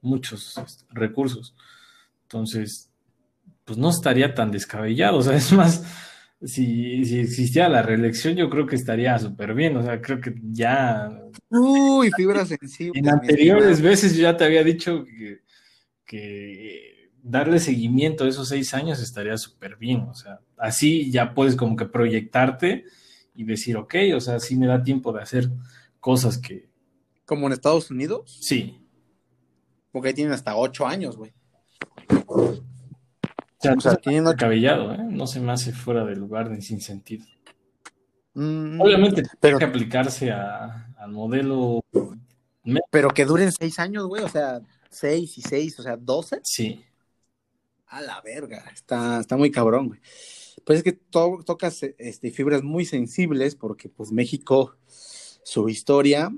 muchos este, recursos. Entonces, pues no estaría tan descabellado, <laughs> o sea, es más, si, si existiera la reelección, yo creo que estaría súper bien, o sea, creo que ya... Uy, fibra sensible. En anteriores veces yo ya te había dicho que, que darle seguimiento a esos seis años estaría súper bien. O sea, así ya puedes como que proyectarte y decir, ok, o sea, sí me da tiempo de hacer cosas que... ¿Como en Estados Unidos? Sí. Porque ahí tienen hasta ocho años, güey. O sea, o sea tienen cabellado, ¿eh? No se me hace fuera de lugar ni sin sentido. Mm, Obviamente pero... tiene que aplicarse al modelo... Pero que duren seis años, güey, o sea, seis y seis, o sea, doce. Sí. A la verga, está, está muy cabrón, güey. Pues es que tocas este, fibras muy sensibles porque pues México, su historia,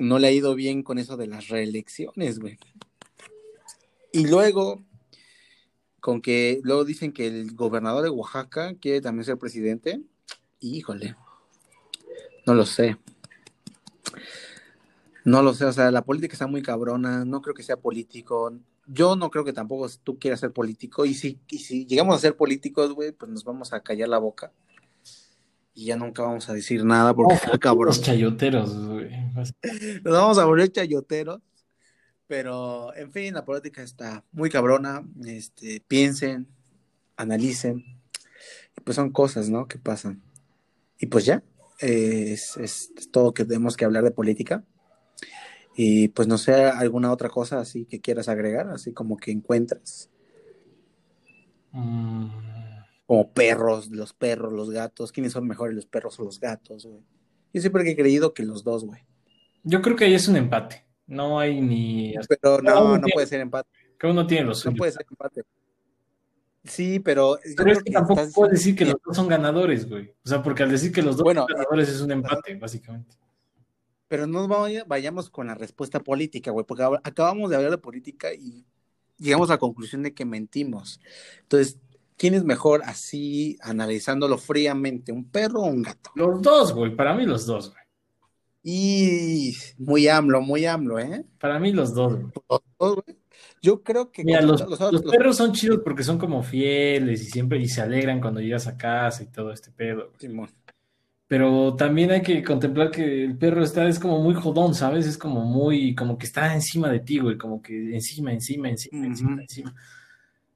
no le ha ido bien con eso de las reelecciones, güey. Y luego, con que luego dicen que el gobernador de Oaxaca quiere también ser presidente, híjole, no lo sé. No lo sé, o sea, la política está muy cabrona, no creo que sea político, yo no creo que tampoco tú quieras ser político. Y si, si llegamos a ser políticos, güey, pues nos vamos a callar la boca. Y ya nunca vamos a decir nada porque <laughs> está cabrón. Los chayoteros, güey. Nos vamos a volver chayoteros. Pero, en fin, la política está muy cabrona. Este, piensen, analicen. pues son cosas, ¿no? Que pasan. Y pues ya, es, es todo que tenemos que hablar de política. Y pues no sé, alguna otra cosa así que quieras agregar, así como que encuentras. Mm. Como perros, los perros, los gatos. ¿Quiénes son mejores, los perros o los gatos, güey? Yo siempre he creído que los dos, güey. Yo creo que ahí es un empate. No hay ni. Pero no, no puede ser empate. Que uno tiene los No puede ser empate. Sí, pero. Pero es que, tampoco puedes decir que los dos son ganadores, güey. O sea, porque al decir que los dos son ganadores es un empate, básicamente. Pero no vayamos con la respuesta política, güey, porque acabamos de hablar de política y llegamos a la conclusión de que mentimos. Entonces, ¿quién es mejor así, analizándolo fríamente, un perro o un gato? Los dos, güey, para mí los dos, güey. Y muy AMLO, muy AMLO, ¿eh? Para mí los dos, güey. Los dos, güey. Yo creo que Mira, los, perros son chidos porque son como fieles y siempre y se alegran cuando llegas a casa y todo este pedo. Pero también hay que contemplar que el perro está, es como muy jodón, ¿sabes? Es como muy, como que está encima de ti, güey, como que encima, encima, encima, encima, encima.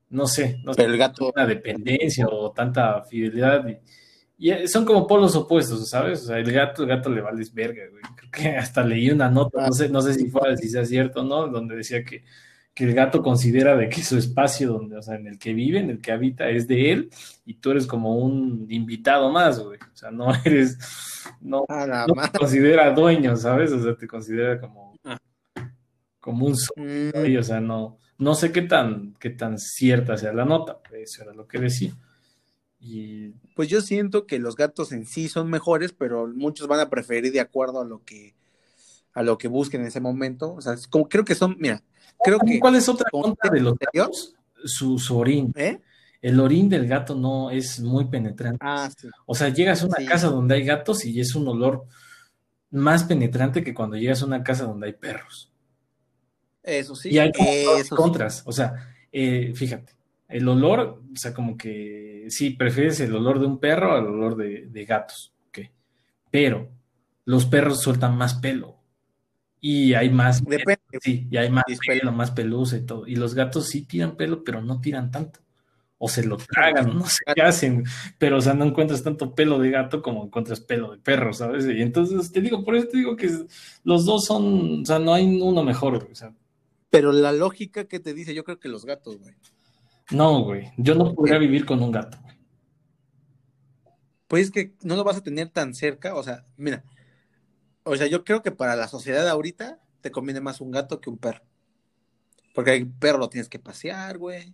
No sé, no sé. el gato. Una dependencia o tanta fidelidad. Y, eh, son como polos opuestos, ¿sabes? O sea, el gato, el gato le vales verga, güey. Creo que hasta leí una nota, no sé, no sé si fue, si sea cierto no, donde decía que que el gato considera de que su espacio donde, o sea, en el que vive, en el que habita, es de él, y tú eres como un invitado más, güey. O sea, no <laughs> eres, no, te considera dueño, ¿sabes? O sea, te considera como, ah. como un mm. o sea, no, no sé qué tan, qué tan cierta sea la nota, eso era lo que decía. Y... Pues yo siento que los gatos en sí son mejores, pero muchos van a preferir de acuerdo a lo que a lo que busquen en ese momento. O sea, como, creo que son, mira, creo que. ¿Cuál es otra cosa de los gatos? Su, orín. ¿Eh? El orín del gato no es muy penetrante. Ah, sí. O sea, llegas a una casa donde hay gatos y es un olor más penetrante que cuando llegas a una casa donde hay perros. Eso sí. Y hay contras. O sea, eh, fíjate, el olor, o sea, como que sí, prefieres el olor de un perro al olor de, de gatos. Ok. Pero los perros sueltan más pelo. Y hay más. Depende. Sí, y hay más pelo, más pelusa y todo. Y los gatos sí tiran pelo, pero no tiran tanto. O se lo tragan, no sé qué hacen. Pero, o sea, no encuentras tanto pelo de gato como encuentras pelo de perro, ¿sabes? Y entonces te digo, por eso te digo que los dos son, o sea, no hay uno mejor, O sea. Pero la lógica que te dice, yo creo que los gatos, güey. No, güey. Yo no podría vivir con un gato. Pues es que no lo vas a tener tan cerca. O sea, mira, o sea, yo creo que para la sociedad ahorita te conviene más un gato que un perro. Porque el perro lo tienes que pasear, güey.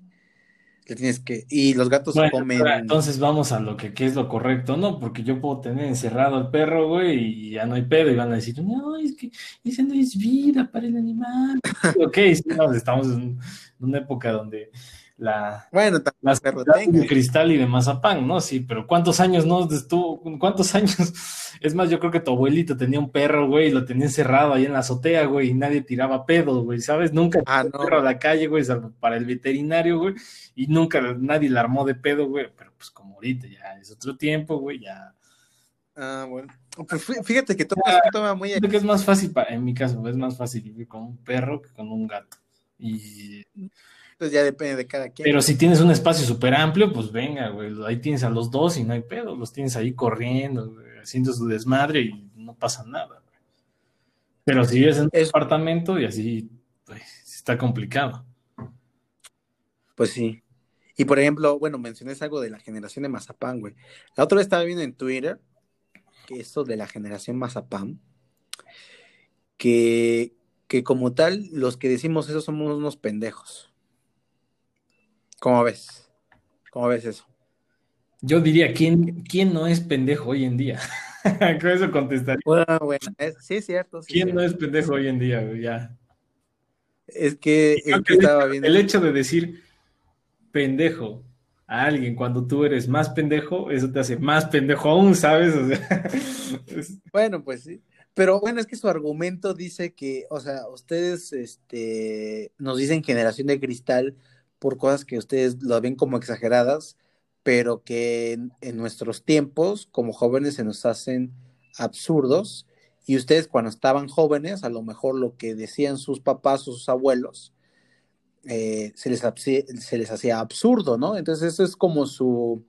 Le tienes que. Y los gatos comen. Entonces vamos a lo que, es lo correcto, ¿no? Porque yo puedo tener encerrado al perro, güey, y ya no hay pedo. Y van a decir, no, es que esa no es vida para el animal. <laughs> ok, estamos en una época donde la, bueno, las de cristal y de mazapán, ¿no? Sí, pero ¿cuántos años no estuvo? ¿Cuántos <laughs> años? Es más, yo creo que tu abuelito tenía un perro, güey, y lo tenía encerrado ahí en la azotea, güey, y nadie tiraba pedos, güey, ¿sabes? Nunca ah, no. perro a la calle, güey, salvo para el veterinario, güey, y nunca nadie la armó de pedo, güey, pero pues como ahorita ya es otro tiempo, güey, ya. Ah, bueno. Pues fíjate que todo toma muy. Creo que es más fácil, en mi caso, es más fácil vivir con un perro que con un gato. Y pues ya depende de cada quien. Pero si tienes un espacio súper amplio, pues venga, güey, ahí tienes a los dos y no hay pedo, los tienes ahí corriendo, haciendo su desmadre y no pasa nada. Pero si vives en un departamento y así, pues está complicado. Pues sí. Y por ejemplo, bueno, mencioné algo de la generación de Mazapán, güey. La otra vez estaba viendo en Twitter que eso de la generación Mazapán, que, que como tal, los que decimos eso somos unos pendejos. ¿Cómo ves? ¿Cómo ves eso? Yo diría, ¿quién, quién no es pendejo hoy en día? <laughs> Con eso contestaría. Bueno, bueno, sí es cierto. ¿Quién no es pendejo hoy en día? Ya. Es que, el, hecho de decir pendejo a alguien cuando tú eres más pendejo, eso te hace más pendejo aún, ¿sabes? <laughs> Bueno, pues sí. Pero bueno, es que su argumento dice que, o sea, ustedes este, nos dicen generación de cristal por cosas que ustedes lo ven como exageradas, pero que en, nuestros tiempos como jóvenes se nos hacen absurdos y ustedes cuando estaban jóvenes, a lo mejor lo que decían sus papás o sus abuelos, eh, se, les, se les hacía absurdo, ¿no? Entonces eso es como su,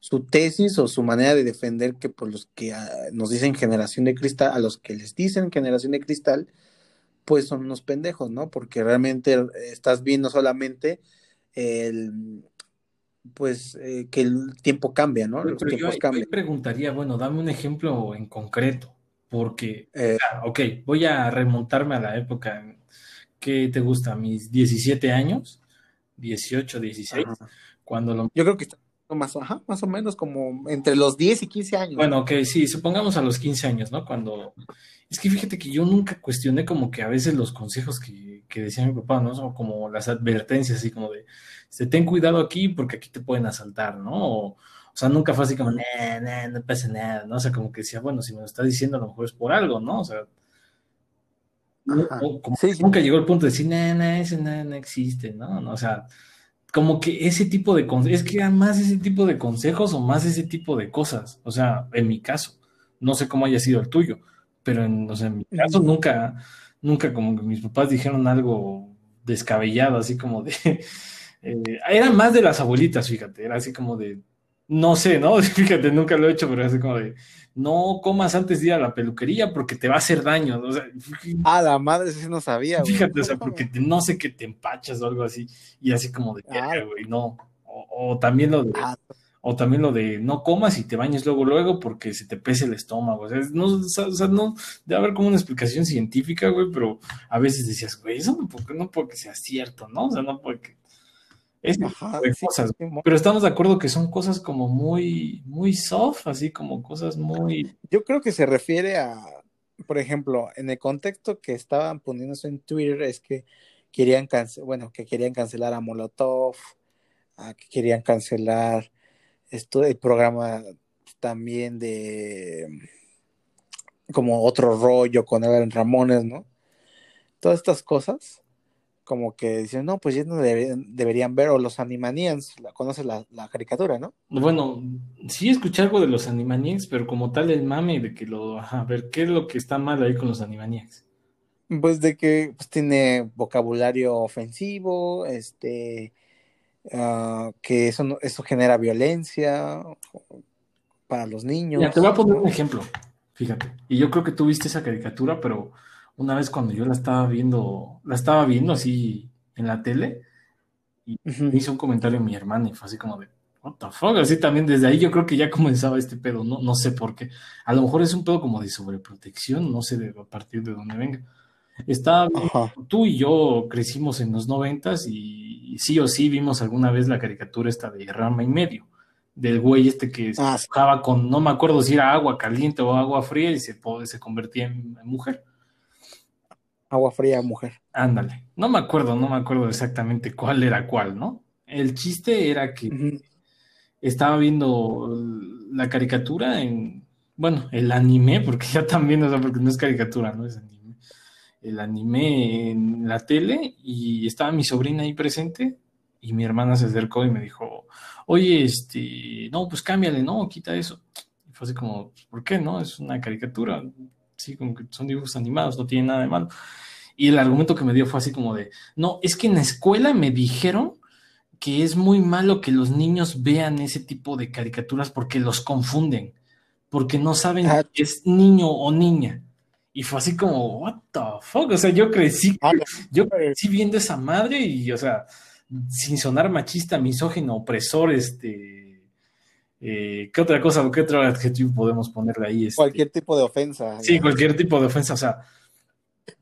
su tesis o su manera de defender que por pues, los que ah, nos dicen generación de cristal, a los que les dicen generación de cristal, pues son unos pendejos, ¿no? Porque realmente estás viendo solamente el, pues eh, que el tiempo cambia, ¿no? Los tiempos yo, cambian. preguntaría, bueno, dame un ejemplo en concreto, porque, eh, ok, voy a remontarme a la época que te gusta, mis 17 años, 18, 16, cuando lo... Yo creo que está más, más o menos como entre los 10 y 15 años. Bueno, ok, sí, supongamos a los 15 años, ¿no? Cuando... Es que fíjate que yo nunca cuestioné como que a veces los consejos que, que decía mi papá, ¿no? Son como las advertencias, así como de, se ten cuidado aquí porque aquí te pueden asaltar, ¿no? O, sea, nunca fue así como, nah, nah, no pasa nada, ¿no? O sea, como que decía, bueno, si me lo está diciendo a lo mejor es por algo, ¿no? O sea, nunca llegó el punto de decir, no, no, ese no, existe, ¿no? ¿no? O sea, como que ese tipo de consejos, es que era más ese tipo de consejos o más ese tipo de cosas, o sea, en mi caso, no sé cómo haya sido el tuyo, pero en, o sea, en mi caso nunca, nunca como que mis papás dijeron algo descabellado, así como de, <laughs> eh, era más de las abuelitas, fíjate, era así como de, no sé, ¿no? <laughs> Fíjate, nunca lo he hecho, pero así como de, no comas antes de ir a la peluquería porque te va a hacer daño. O sea, ah, la madre sí no sabía, güey. Fíjate, o sea, porque no sé que te empachas o algo así, y así como de, ah. güey, no. O, también lo de, ah. o también lo de, no comas y te bañes luego, luego porque se te pese el estómago. O sea, no, o sea, no, debe haber como una explicación científica, güey, pero a veces decías, güey, eso no, no puede que sea cierto, ¿no? O sea, no cosas. Pero estamos de acuerdo que son cosas como muy, muy soft, así como cosas muy. Yo creo que se refiere a, por ejemplo, en el contexto que estaban poniéndose en Twitter es que querían cancelar, bueno, que querían cancelar a Molotov, a que querían cancelar esto, el programa también de como otro rollo con Evan Ramones, ¿no? Todas estas cosas como que dicen, no, pues ya no deberían, ver, o los Animaniacs, conoces la, caricatura, ¿no? Bueno, sí escuché algo de los Animaniacs, pero como tal el mame de que lo, a ver, ¿qué es lo que está mal ahí con los Animaniacs? Pues de que pues, tiene vocabulario ofensivo, este, ah, que eso, eso genera violencia para los niños. Ya, te voy a poner un ejemplo, fíjate, y yo creo que tú viste esa caricatura, pero una vez cuando yo la estaba viendo, la estaba viendo así en la tele, y me hizo un comentario mi hermana y fue así como de, what the fuck, así también desde ahí yo creo que ya comenzaba este pedo, no, no sé por qué. A lo mejor es un pedo como de sobreprotección, no sé de, a partir de dónde venga. Estaba, tú y yo crecimos en los noventas y, sí o sí vimos alguna vez la caricatura esta de Rama y Medio, del güey este que se ah, con, no me acuerdo si era agua caliente o agua fría y se, se convertía en mujer. Agua fría, mujer. Ándale. No me acuerdo, no me acuerdo exactamente cuál era cuál, ¿no? El chiste era que estaba viendo la caricatura en, bueno, el anime, porque ya también, o sea, porque no es caricatura, no es anime. El anime en la tele y estaba mi sobrina ahí presente y mi hermana se acercó y me dijo, oye, este, no, pues cámbiale, no, quita eso. Y fue así como, ¿por qué no? Es una caricatura sí, como que son dibujos animados, no tiene nada de malo. Y el argumento que me dio fue así como de, no, es que en la escuela me dijeron que es muy malo que los niños vean ese tipo de caricaturas porque los confunden, porque no saben si ah. es niño o niña. Y fue así como, what the fuck? O sea, yo crecí, ah, yo crecí viendo esa madre y, o sea, sin sonar machista, misógino, opresor, este, eh, ¿Qué otra cosa, qué otro adjetivo podemos ponerle ahí? Este, cualquier tipo de ofensa. Sí, cualquier tipo de ofensa. O sea,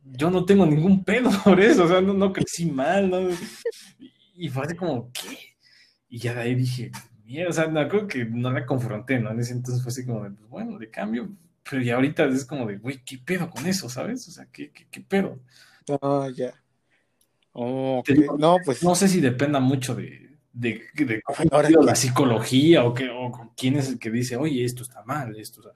yo no tengo ningún pedo <laughs> por eso. O sea, no, crecí mal. ¿no? Y fue así como, ¿qué? Y ya de ahí dije, mierda, o sea, no, creo que no la confronté, ¿no? En ese entonces fue así como, de, pues, bueno, de cambio. Pero ya ahorita es como de, güey, ¿qué pedo con eso, sabes? O sea, ¿qué, qué, pedo? Ah, ya. Oh, no, pues. No sé si dependa mucho de, de, de la psicología o, que, o quién es el que dice, oye, esto está mal, esto. O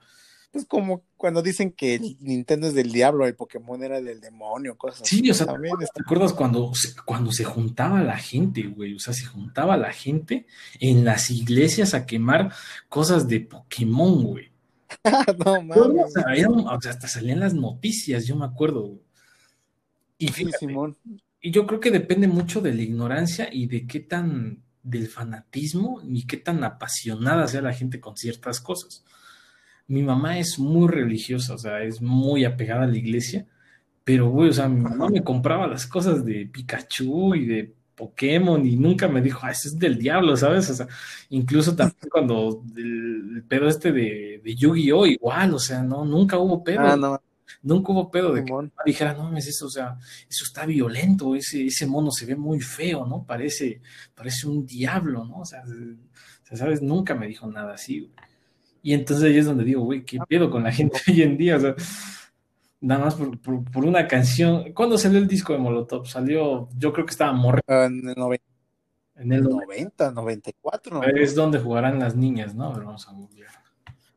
pues como cuando dicen que Nintendo es del diablo, el Pokémon era del demonio, cosas sí, o sea, ¿te acuerdas cuando, cuando se juntaba la gente, güey? O sea, se juntaba la gente en las iglesias a quemar cosas de Pokémon, güey. <laughs> no, mames. O sea, hasta salían las noticias, yo me acuerdo, güey. Y Simón. Y yo creo que depende mucho de la ignorancia y de qué tan del fanatismo ni qué tan apasionada sea la gente con ciertas cosas. Mi mamá es muy religiosa, o sea, es muy apegada a la iglesia, pero, güey, o sea, mi mamá me compraba las cosas de Pikachu y de Pokémon y nunca me dijo, ah, eso es del diablo, ¿sabes? O sea, incluso también cuando el, pedo este de, de Yu-Gi-Oh! igual, o sea, no, nunca hubo pedo. Ah, no. Nunca hubo pedo de que dijera, no es eso, o sea, eso está violento, ese, ese mono se ve muy feo, ¿no? Parece, parece un diablo, ¿no? O sea, ¿sabes? Nunca me dijo nada así, Y entonces ahí es donde digo, güey, ¿qué pedo con la gente hoy en día? O sea, nada más por, por, una canción. ¿Cuándo salió el disco de Molotov? Salió, yo creo que estaba morre. Ah, en el 90. En el 90, 94. Es donde jugarán las niñas, ¿no? A ver, vamos a googlear.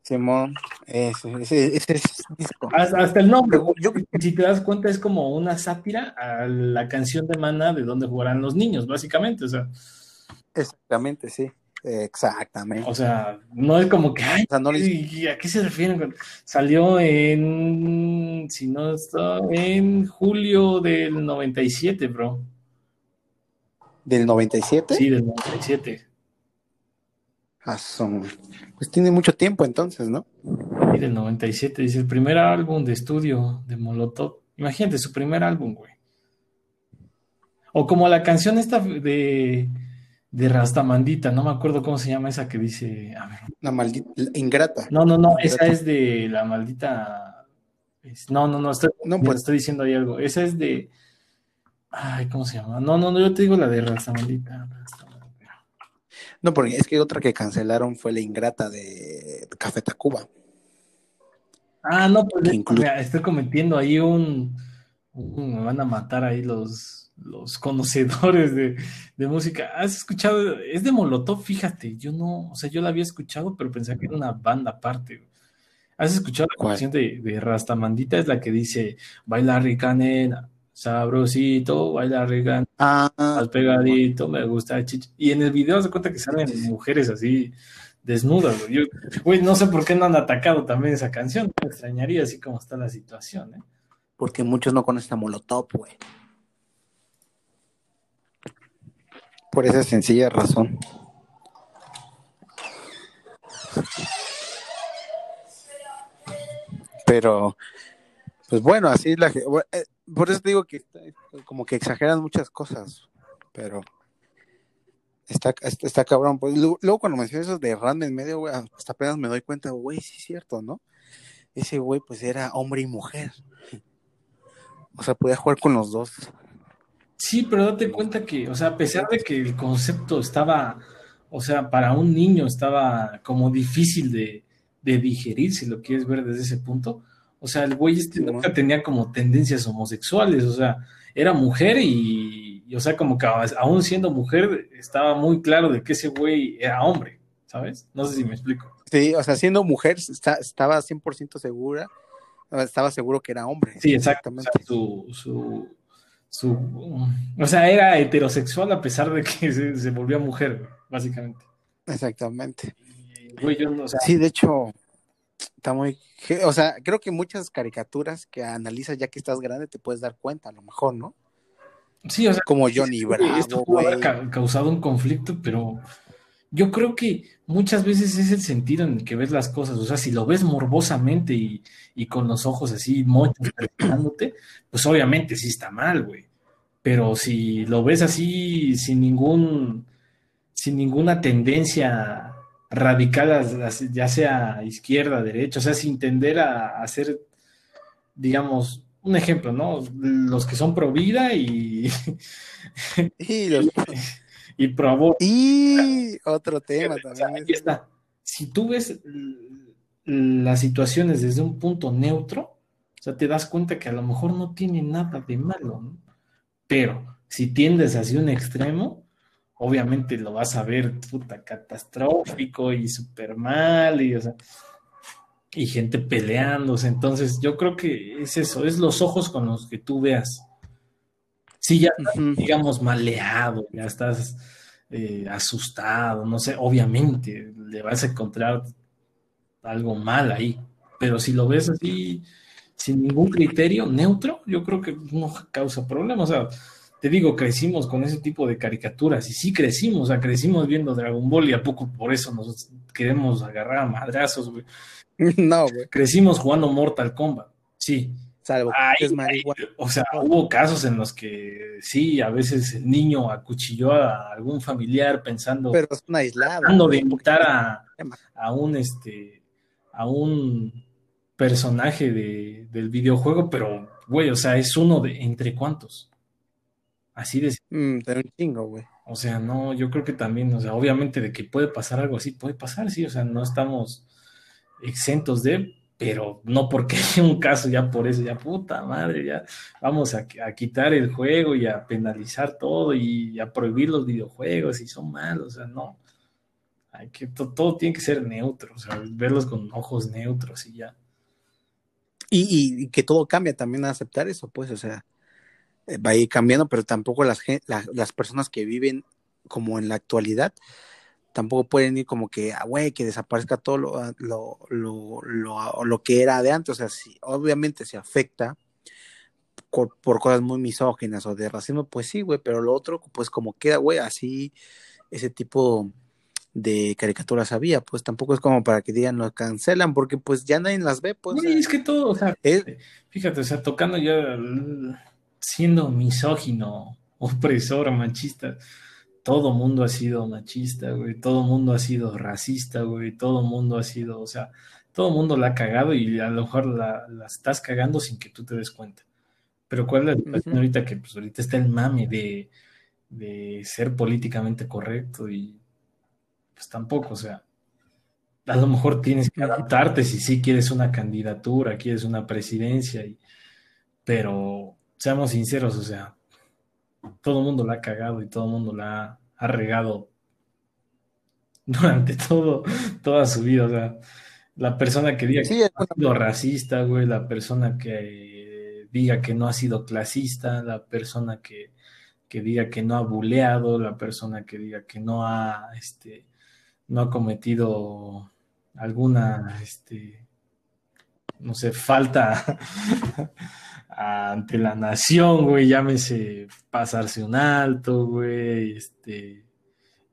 Simón, ese, ese, ese es disco. Hasta, el nombre, yo, si te das cuenta, es como una sátira a la canción de Mana de donde jugarán los niños, básicamente. O sea, exactamente, sí. Exactamente. O sea, no es como que, ay, o sea, no les... ¿a qué se refieren? Salió en, si no está, en julio del 97, bro. ¿Del 97? Sí, del 97. Ah, son... Pues tiene mucho tiempo entonces, ¿no? Sí, del 97, dice el primer álbum de estudio de Molotov. Imagínate, su primer álbum, güey. O como la canción esta de de Rastamandita, no me acuerdo cómo se llama esa que dice, a ver. La maldita, ingrata. No, no, no, esa es de la maldita, no, no, no, estoy, no, pues... estoy diciendo ahí algo, esa es de, ay, ¿cómo se llama? No, no, no, yo te digo la de Rastamandita. No, porque es que otra que cancelaron fue la ingrata de Café Tacuba. Ah, no, pues estoy cometiendo ahí un, un, me van a matar ahí los los conocedores de, música. ¿Has escuchado? Es de Molotov, fíjate. Yo no, o sea, yo la había escuchado, pero pensé que era una banda aparte. ¿Has escuchado la canción de, de, Rastamandita? Es la que dice, baila rica nena, sabrosito, baila rica, ah, al pegadito, me gusta. Y en el video se cuenta que salen mujeres así desnudas. Yo, güey, no sé por qué no han atacado también esa canción. Me extrañaría así como está la situación, ¿eh? Porque muchos no conocen a Molotov, güey. Por esa sencilla razón. Pero, pues bueno, así es la eh, por eso te digo que como que exageran muchas cosas, pero está, está, cabrón. Pues, luego cuando mencionas eso de Rand en medio, güey, hasta apenas me doy cuenta, güey, sí es cierto, ¿no? Ese güey pues era hombre y mujer. O sea, podía jugar con los dos. Sí, pero date cuenta que, o sea, a pesar de que el concepto estaba, o sea, para un niño estaba como difícil de, digerir, si lo quieres ver desde ese punto, o sea, el güey este nunca tenía como tendencias homosexuales, o sea, era mujer y, o sea, como que aún siendo mujer estaba muy claro de que ese güey era hombre, ¿sabes? No sé si me explico. Sí, o sea, siendo mujer está, estaba 100% segura, estaba seguro que era hombre. Sí, exactamente. su, su su, o sea, era heterosexual a pesar de que se, volvió mujer, básicamente. Exactamente. sí, de hecho, está muy, o sea, creo que muchas caricaturas que analizas ya que estás grande te puedes dar cuenta, a lo mejor, ¿no? Sí, o sea, como Johnny Bravo. Esto puede haber causado un conflicto, pero yo creo que muchas veces es el sentido en el que ves las cosas. O sea, si lo ves morbosamente y, con los ojos así mochos <clears throat> pues obviamente sí está mal, güey. Pero si lo ves así sin ningún, sin ninguna tendencia radical, ya sea izquierda, derecha, o sea, sin tender a, hacer, digamos, un ejemplo, ¿no? Los que son pro vida y. <laughs> y los... <laughs> y probó. Y otro tema también. está. Si tú ves las situaciones desde un punto neutro, o sea, te das cuenta que a lo mejor no tiene nada de malo, ¿no? Pero si tiendes hacia un extremo, obviamente lo vas a ver puta catastrófico y súper mal y, o sea, y gente peleándose. Entonces, yo creo que es eso, es los ojos con los que tú veas si ya digamos, maleado, ya estás eh, asustado, no sé, obviamente le vas a encontrar algo mal ahí, pero si lo ves así, sin ningún criterio neutro, yo creo que no causa problema. O sea, te digo, crecimos con ese tipo de caricaturas y sí crecimos, o sea, crecimos viendo Dragon Ball y a poco por eso nos queremos agarrar a madrazos, güey. <laughs> No, güey. Crecimos jugando Mortal Kombat, sí. Salvo es o sea, hubo casos en los que sí, a veces el niño acuchilló a algún familiar pensando. Pero es un aislado. Tratando de invitar a, a, un este a un personaje de, del videojuego, pero güey, o sea, es uno de entre cuántos. Así de. Mm, un chingo, güey. O sea, no, yo creo que también, o sea, obviamente de que puede pasar algo así, puede pasar, sí, o sea, no estamos exentos de, pero no porque <laughs> hay un caso ya por eso, ya puta madre, ya vamos a, quitar el juego y a penalizar todo y a prohibir los videojuegos y son malos, o sea, no. Hay que, todo tiene que ser neutro, o sea, verlos con ojos neutros y ya. Y, que todo cambia también a aceptar eso, pues, o sea, va a ir cambiando, pero tampoco las, las personas que viven como en la actualidad, tampoco pueden ir como que, ah, güey, que desaparezca todo lo, ah, lo, lo, lo, lo, que era de antes, o sea, si, obviamente se afecta por, por, cosas muy misóginas o de racismo, pues sí, güey, pero lo otro, pues como queda, güey, así, ese tipo de caricaturas había, pues tampoco es como para que digan lo cancelan, porque pues ya nadie las ve, pues. es que todo, o sea, fíjate, o sea, tocando ya siendo misógino, opresor, machista, todo mundo ha sido machista, güey, todo mundo ha sido racista, güey, todo mundo ha sido, o sea, todo mundo la ha cagado y a lo mejor la, estás cagando sin que tú te des cuenta. Pero ¿cuál es la situación ahorita que pues ahorita está el mame de, de ser políticamente correcto y pues tampoco, o sea, a lo mejor tienes que adaptarte si sí quieres una candidatura, quieres una presidencia, y, pero seamos sinceros, o sea, todo el mundo la ha cagado y todo el mundo la ha, regado durante <laughs> todo, toda su vida, o sea, la persona que diga que ha sido racista, güey, la persona que diga que no ha sido clasista, la persona que, que diga que no ha buleado, la persona que diga que no ha, este, no ha cometido alguna, este, no sé, falta <laughs> ante la nación, güey, llámese pasarse un alto, güey, este,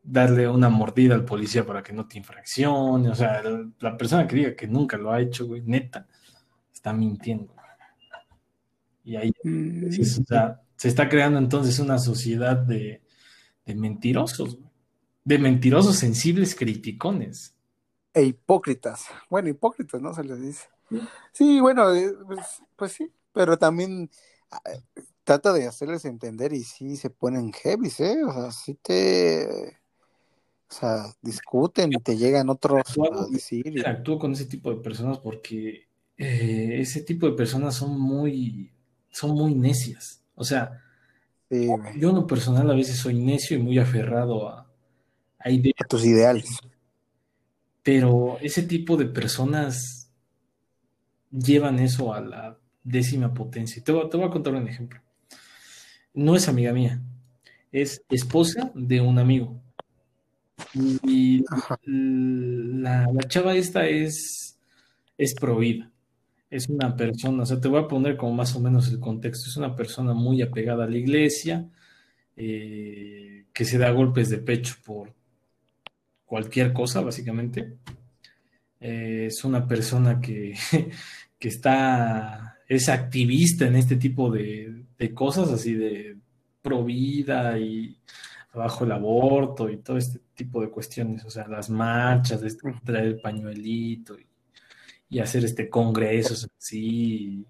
darle una mordida al policía para que no te infraccione, o sea, la persona que diga que nunca lo ha hecho, güey, neta, está mintiendo. Y ahí, mm. o sea, se está creando entonces una sociedad de, de mentirosos, güey de mentirosos sensibles criticones. E hipócritas. Bueno, hipócritas, ¿no? Se les dice. Sí, bueno, eh, pues, pues, sí, pero también ah, trata de hacerles entender y sí se ponen heavy, ¿eh? O sea, sí te... O sea, discuten y te llegan otros a decir. Con ese tipo de personas porque eh, ese tipo de personas son muy, son muy necias. O sea, yo en lo personal a veces soy necio y muy aferrado a, a tus ideales. Pero ese tipo de personas llevan eso a la décima potencia. Te voy, te voy a contar un ejemplo. No es amiga mía, es esposa de un amigo. Y la, chava esta es, es provida. Es una persona, o sea, te voy a poner como más o menos el contexto. Es una persona muy apegada a la iglesia, eh, que se da golpes de pecho por cualquier cosa, básicamente. Eh, es una persona que, <laughs> que, está, es activista en este tipo de, cosas, así de pro vida y abajo el aborto y todo este tipo de cuestiones, o sea, las marchas, de traer el pañuelito y, hacer este congresos así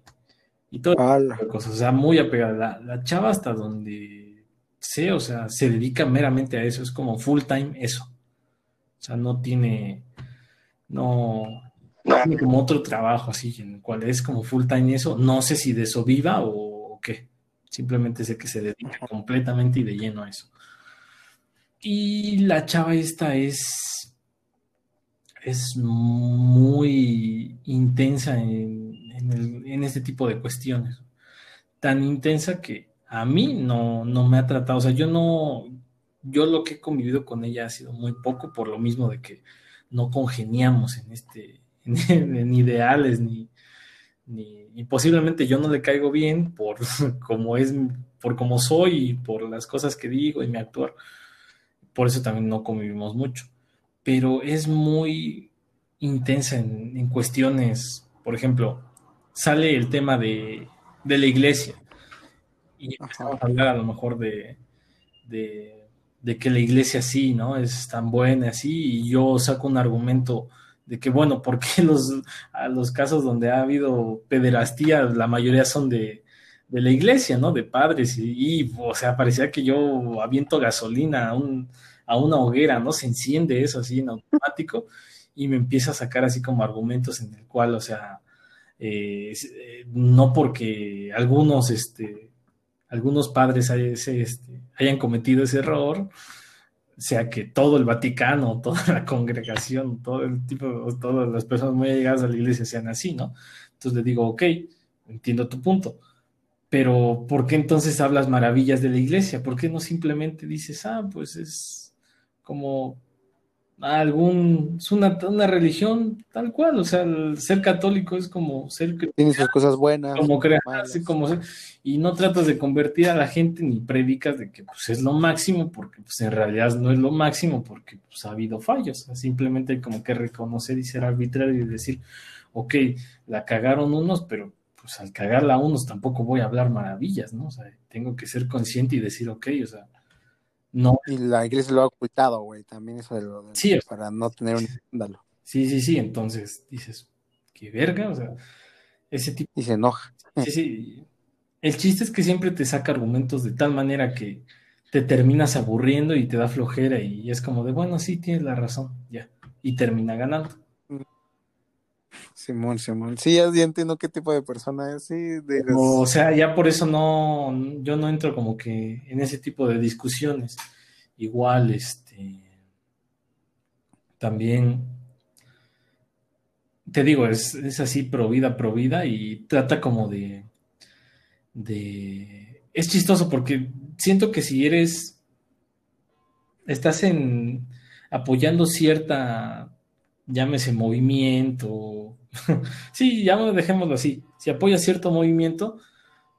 y, todo tipo cosas, o sea, muy apegada. La, la chava hasta donde sé, o sea, se dedica meramente a eso, es como full time eso. O sea, no tiene, no, tiene como otro trabajo así, en el cual es como full time eso. No sé si de eso viva o, qué. Simplemente sé que se dedica completamente y de lleno a eso. Y la chava esta es, es muy intensa en, en, este tipo de cuestiones. Tan intensa que a mí no, no me ha tratado, o sea, yo no, yo lo que he convivido con ella ha sido muy poco, por lo mismo de que no congeniamos en este, <laughs> en, ideales, ni, ni, posiblemente yo no le caigo bien por <laughs> como es, por cómo soy y por las cosas que digo y mi actuar. Por eso también no convivimos mucho. Pero es muy intensa en, cuestiones, por ejemplo, sale el tema de, de la iglesia y empezamos a hablar a lo mejor de, de de que la iglesia sí, ¿no? Es tan buena así, y yo saco un argumento de que, bueno, ¿por qué <laughs> los, a los casos donde ha habido pederastía, la mayoría son de, de la iglesia, ¿no? De padres, y, o sea, parecía que yo aviento gasolina a, un, a una hoguera, ¿no? Se enciende eso así en automático, y me empieza a sacar así como argumentos en el cual, o sea, eh, eh, no porque algunos, este, algunos padres este, hayan cometido ese error, sea que todo el Vaticano, <laughs> toda la congregación, todo el tipo, todas las personas muy llegadas a la iglesia sean así, ¿no? Entonces le digo, ok, entiendo tu punto, pero ¿por qué entonces hablas maravillas de la iglesia? ¿Por qué no simplemente dices, ah, pues es como algún, es una, una religión tal cual, o sea, el ser católico es como ser tiene sus cosas buenas, como crear, así como ser, y no tratas de convertir a la gente ni predicas de que pues es lo máximo, porque pues en realidad no es lo máximo, porque pues ha habido fallos, simplemente hay como que reconocer y ser arbitrario y decir, ok, la cagaron unos, pero pues al cagarla a unos tampoco voy a hablar maravillas, ¿no? O sea, tengo que ser consciente y decir, ok, o sea, no. Y la iglesia lo ha ocultado, güey, también eso de lo de, sí, para no tener un escándalo. Sí, sí, sí, entonces dices, qué verga, o sea, ese tipo. Y se enoja. Sí, sí. El chiste es que siempre te saca argumentos de tal manera que te terminas aburriendo y te da flojera y es como de, bueno, sí, tienes la razón, ya. Y termina ganando. Simón, Simón. Sí, ya, entiendo qué tipo de persona es, sí. De O sea, ya por eso no, yo no entro como que en ese tipo de discusiones. Igual, este, también, te digo, es, es así, pro vida, pro vida, y trata como de, de, es chistoso porque siento que si eres, estás en, apoyando cierta, llámese movimiento, <laughs> sí, ya dejémoslo así. Si apoyas cierto movimiento,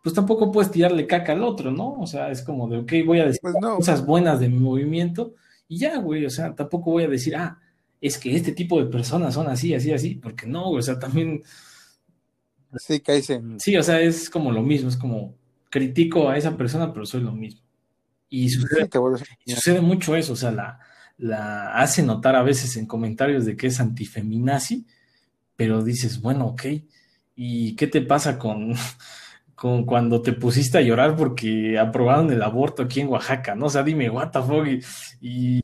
pues tampoco puedes tirarle caca al otro, ¿no? O sea, es como de, ok, voy a decir Pues no. cosas buenas de mi movimiento y ya, güey, o sea, tampoco voy a decir, ah, es que este tipo de personas son así, así, así, porque no, güey, o sea, también, Sí, caes en. sí, o sea, es como lo mismo, es como critico a esa persona, pero soy lo mismo. Y sucede, Sí, y sucede mucho eso, o sea, la, la hace notar a veces en comentarios de que es antifeminazi, pero dices, bueno, ok, ¿y qué te pasa con, <laughs> con cuando te pusiste a llorar porque aprobaron el aborto aquí en Oaxaca, ¿no? O sea, dime, what the fuck, y, y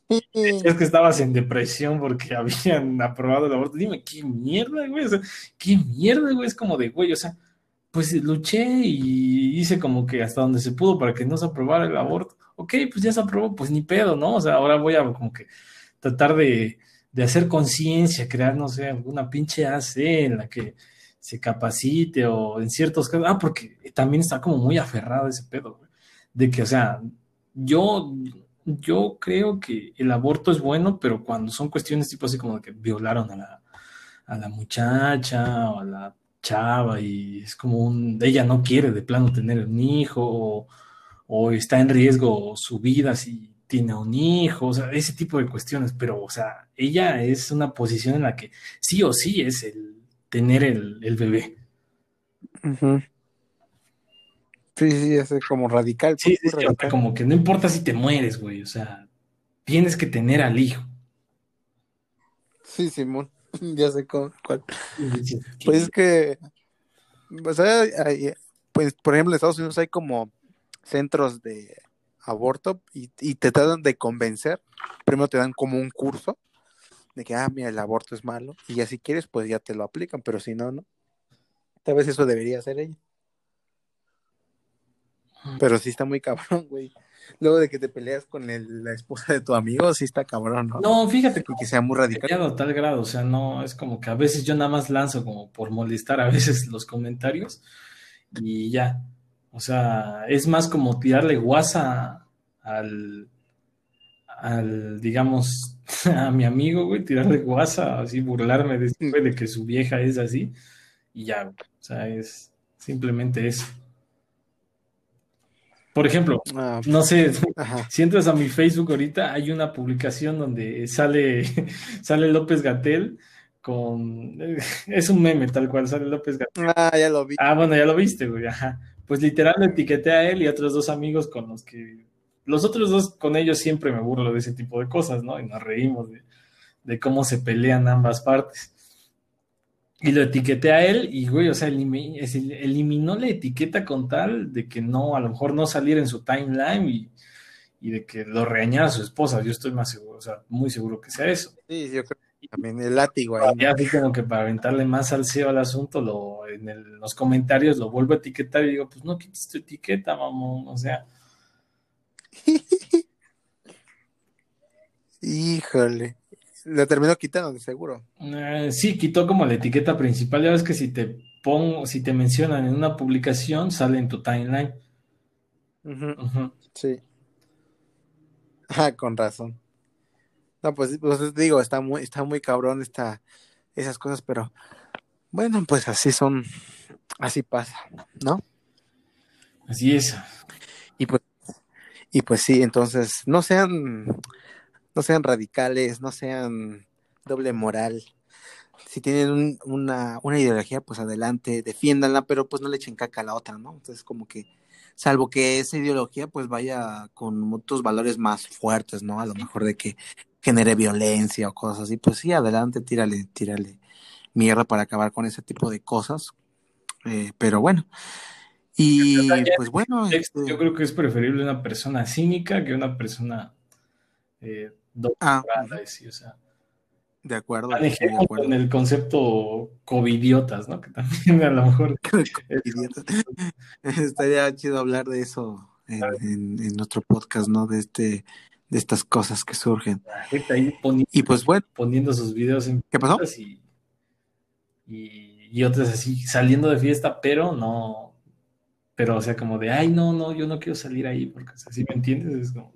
es que estabas en depresión porque <laughs> habían aprobado el aborto, dime, ¿qué mierda, güey? O sea, ¿qué mierda, güey? Es como de, güey, o sea, pues luché y hice como que hasta donde se pudo para que no se aprobara el aborto. Ok, pues ya se aprobó, pues ni pedo, ¿no? O sea, ahora voy a como que tratar de, de hacer conciencia, crear, no sé, alguna pinche AC en la que se capacite o en ciertos casos. Ah, porque también está como muy aferrado ese pedo, güey. De que, o sea, yo, yo creo que el aborto es bueno, pero cuando son cuestiones tipo así como de que violaron a la, a la muchacha o a la chava y es como un, ella no quiere de plano tener un hijo o, o está en riesgo su vida si tiene un hijo, o sea, ese tipo de cuestiones, pero, o sea, ella es una posición en la que sí o sí es el tener el, el bebé. Sí, sí, es como radical. Sí, pues, o sea, radical. como que no importa si te mueres, güey, o sea, tienes que tener al hijo. Sí, Simón. <laughs> Ya sé cu- cuál. Pues es que, o sea, hay- pues por ejemplo en Estados Unidos hay como centros de aborto y, y te tratan de convencer. Primero te dan como un curso de que, ah, mira, el aborto es malo y ya si quieres, pues ya te lo aplican, pero si no, no. Tal vez eso debería hacer ella. Pero sí está muy cabrón, güey. Luego de que te peleas con el- la esposa de tu amigo, sí está cabrón, ¿no? No, fíjate que sea muy radical. a tal grado, o sea, no, es como que a veces yo nada más lanzo como por molestar a veces los comentarios y ya, o sea, es más como tirarle guasa al, al, digamos, <laughs> a mi amigo, güey, tirarle guasa, así burlarme de, ese güey de que su vieja es así y ya, güey, o sea, es simplemente eso. Por ejemplo, Ah, no sé, <laughs> ajá. si entras a mi Facebook ahorita, hay una publicación donde sale, <laughs> sale López Gatel con... Es un meme tal cual, sale López Gatel. Ah, ya lo vi. Ah, bueno, ya lo viste, güey. Ajá. Pues literal lo etiqueté a él y a otros dos amigos con los que... Los otros dos, con ellos siempre me burlo de ese tipo de cosas, ¿no? Y nos reímos de, de cómo se pelean ambas partes. Y lo etiqueté a él y, güey, o sea, eliminó la etiqueta con tal de que no, a lo mejor no saliera en su timeline y, de que lo regañara a su esposa. Yo estoy más seguro, o sea, muy seguro que sea eso. Sí, yo creo también el látigo ahí. Ya así como que para aventarle más salseo al asunto, lo, en el- los comentarios lo vuelvo a etiquetar y digo, pues no quites tu etiqueta, mamón, o sea, <laughs> Híjole. Le terminó quitando, de seguro. Eh, sí, quitó como la etiqueta principal. Ya ves que si te pongo, si te mencionan en una publicación, sale en tu timeline. Ujú, Sí. <laughs> Ah, con razón. No, pues, pues digo, está muy, está muy cabrón esta, esas cosas, pero bueno, pues así son, así pasa, ¿no? Así es. Y pues, y pues sí, entonces, no sean, no sean radicales, no sean doble moral. Si tienen un- una, una ideología, pues adelante, defiéndanla, pero pues no le echen caca a la otra, ¿no? Entonces, como que, salvo que esa ideología pues vaya con otros valores más fuertes, ¿no? A lo mejor de que genere violencia o cosas así, pues sí, adelante, tírale, tírale mierda para acabar con ese tipo de cosas. Eh, pero bueno, y pues bueno, este, Yo creo que es preferible una persona cínica que una persona eh, ah, sí, o sea, de acuerdo, estoy de manejemos con acuerdo. el concepto covidiotas, ¿no? <laughs> Que también a lo mejor. <laughs> <laughs> Estaría chido hablar de eso en, en, en otro podcast, ¿no? De este, de estas cosas que surgen. la gente ahí poni- Y pues bueno, poniendo sus videos en ¿qué pasó? y, y, y otras así saliendo de fiesta, pero no, pero o sea, como de, ay, no, no, yo no quiero salir ahí, porque o sea, si me entiendes, es como,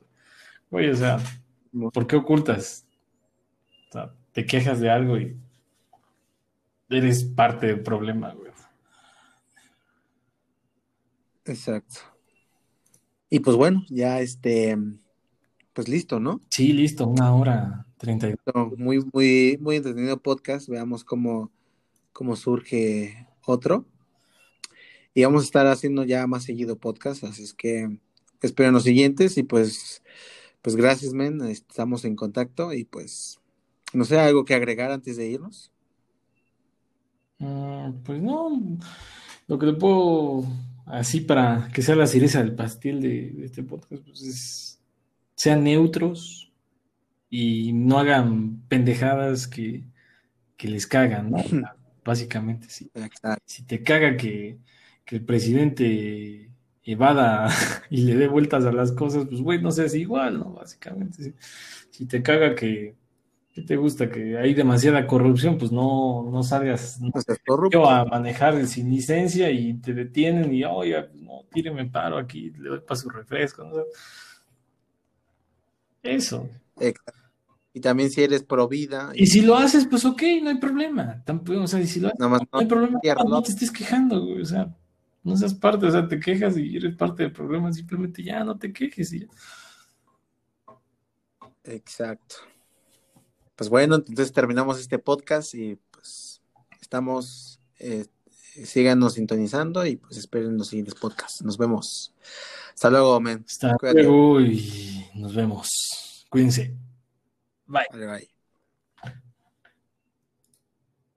oye, o sea, ¿por qué ocultas? O sea, te quejas de algo y eres parte del problema, güey. Exacto. Y pues bueno, ya este, pues listo, ¿no? Sí, listo, una hora treinta y No, Muy, muy, muy entretenido podcast. Veamos cómo, cómo surge otro. Y vamos a estar haciendo ya más seguido podcast, así es que espero los siguientes y pues, pues gracias, men. Estamos en contacto y pues, no sé, algo que agregar antes de irnos. Mm, Pues no, lo que le puedo, así para que sea la cereza del pastel de, de este podcast, pues es, sean neutros y no hagan pendejadas que, que les cagan, ¿no? Básicamente, sí. Exacto. Si te caga que, que el presidente evada <laughs> y le dé vueltas a las cosas, pues güey, no seas igual, ¿no? Básicamente, sí. Si te caga que, que te gusta que hay demasiada corrupción, pues no, no salgas, no No a manejar sin licencia y te detienen y, oiga, pues, no, tíreme paro aquí, le doy para su refresco, ¿no? Eso. Exacto. Y también si eres pro vida, Y si lo haces, pues ok, no hay problema. Tampoco, o sea, y si lo haces, no hay problema, no ¿no? te estés quejando, güey, o sea, no seas parte, o sea, te quejas y eres parte del problema, simplemente ya no te quejes y ya. Exacto. Pues bueno, entonces terminamos este podcast y pues estamos, eh, síganos sintonizando y pues esperen los siguientes podcasts. Nos vemos. Hasta luego, men. Hasta luego nos vemos. Cuídense. Bye. Bye, bye.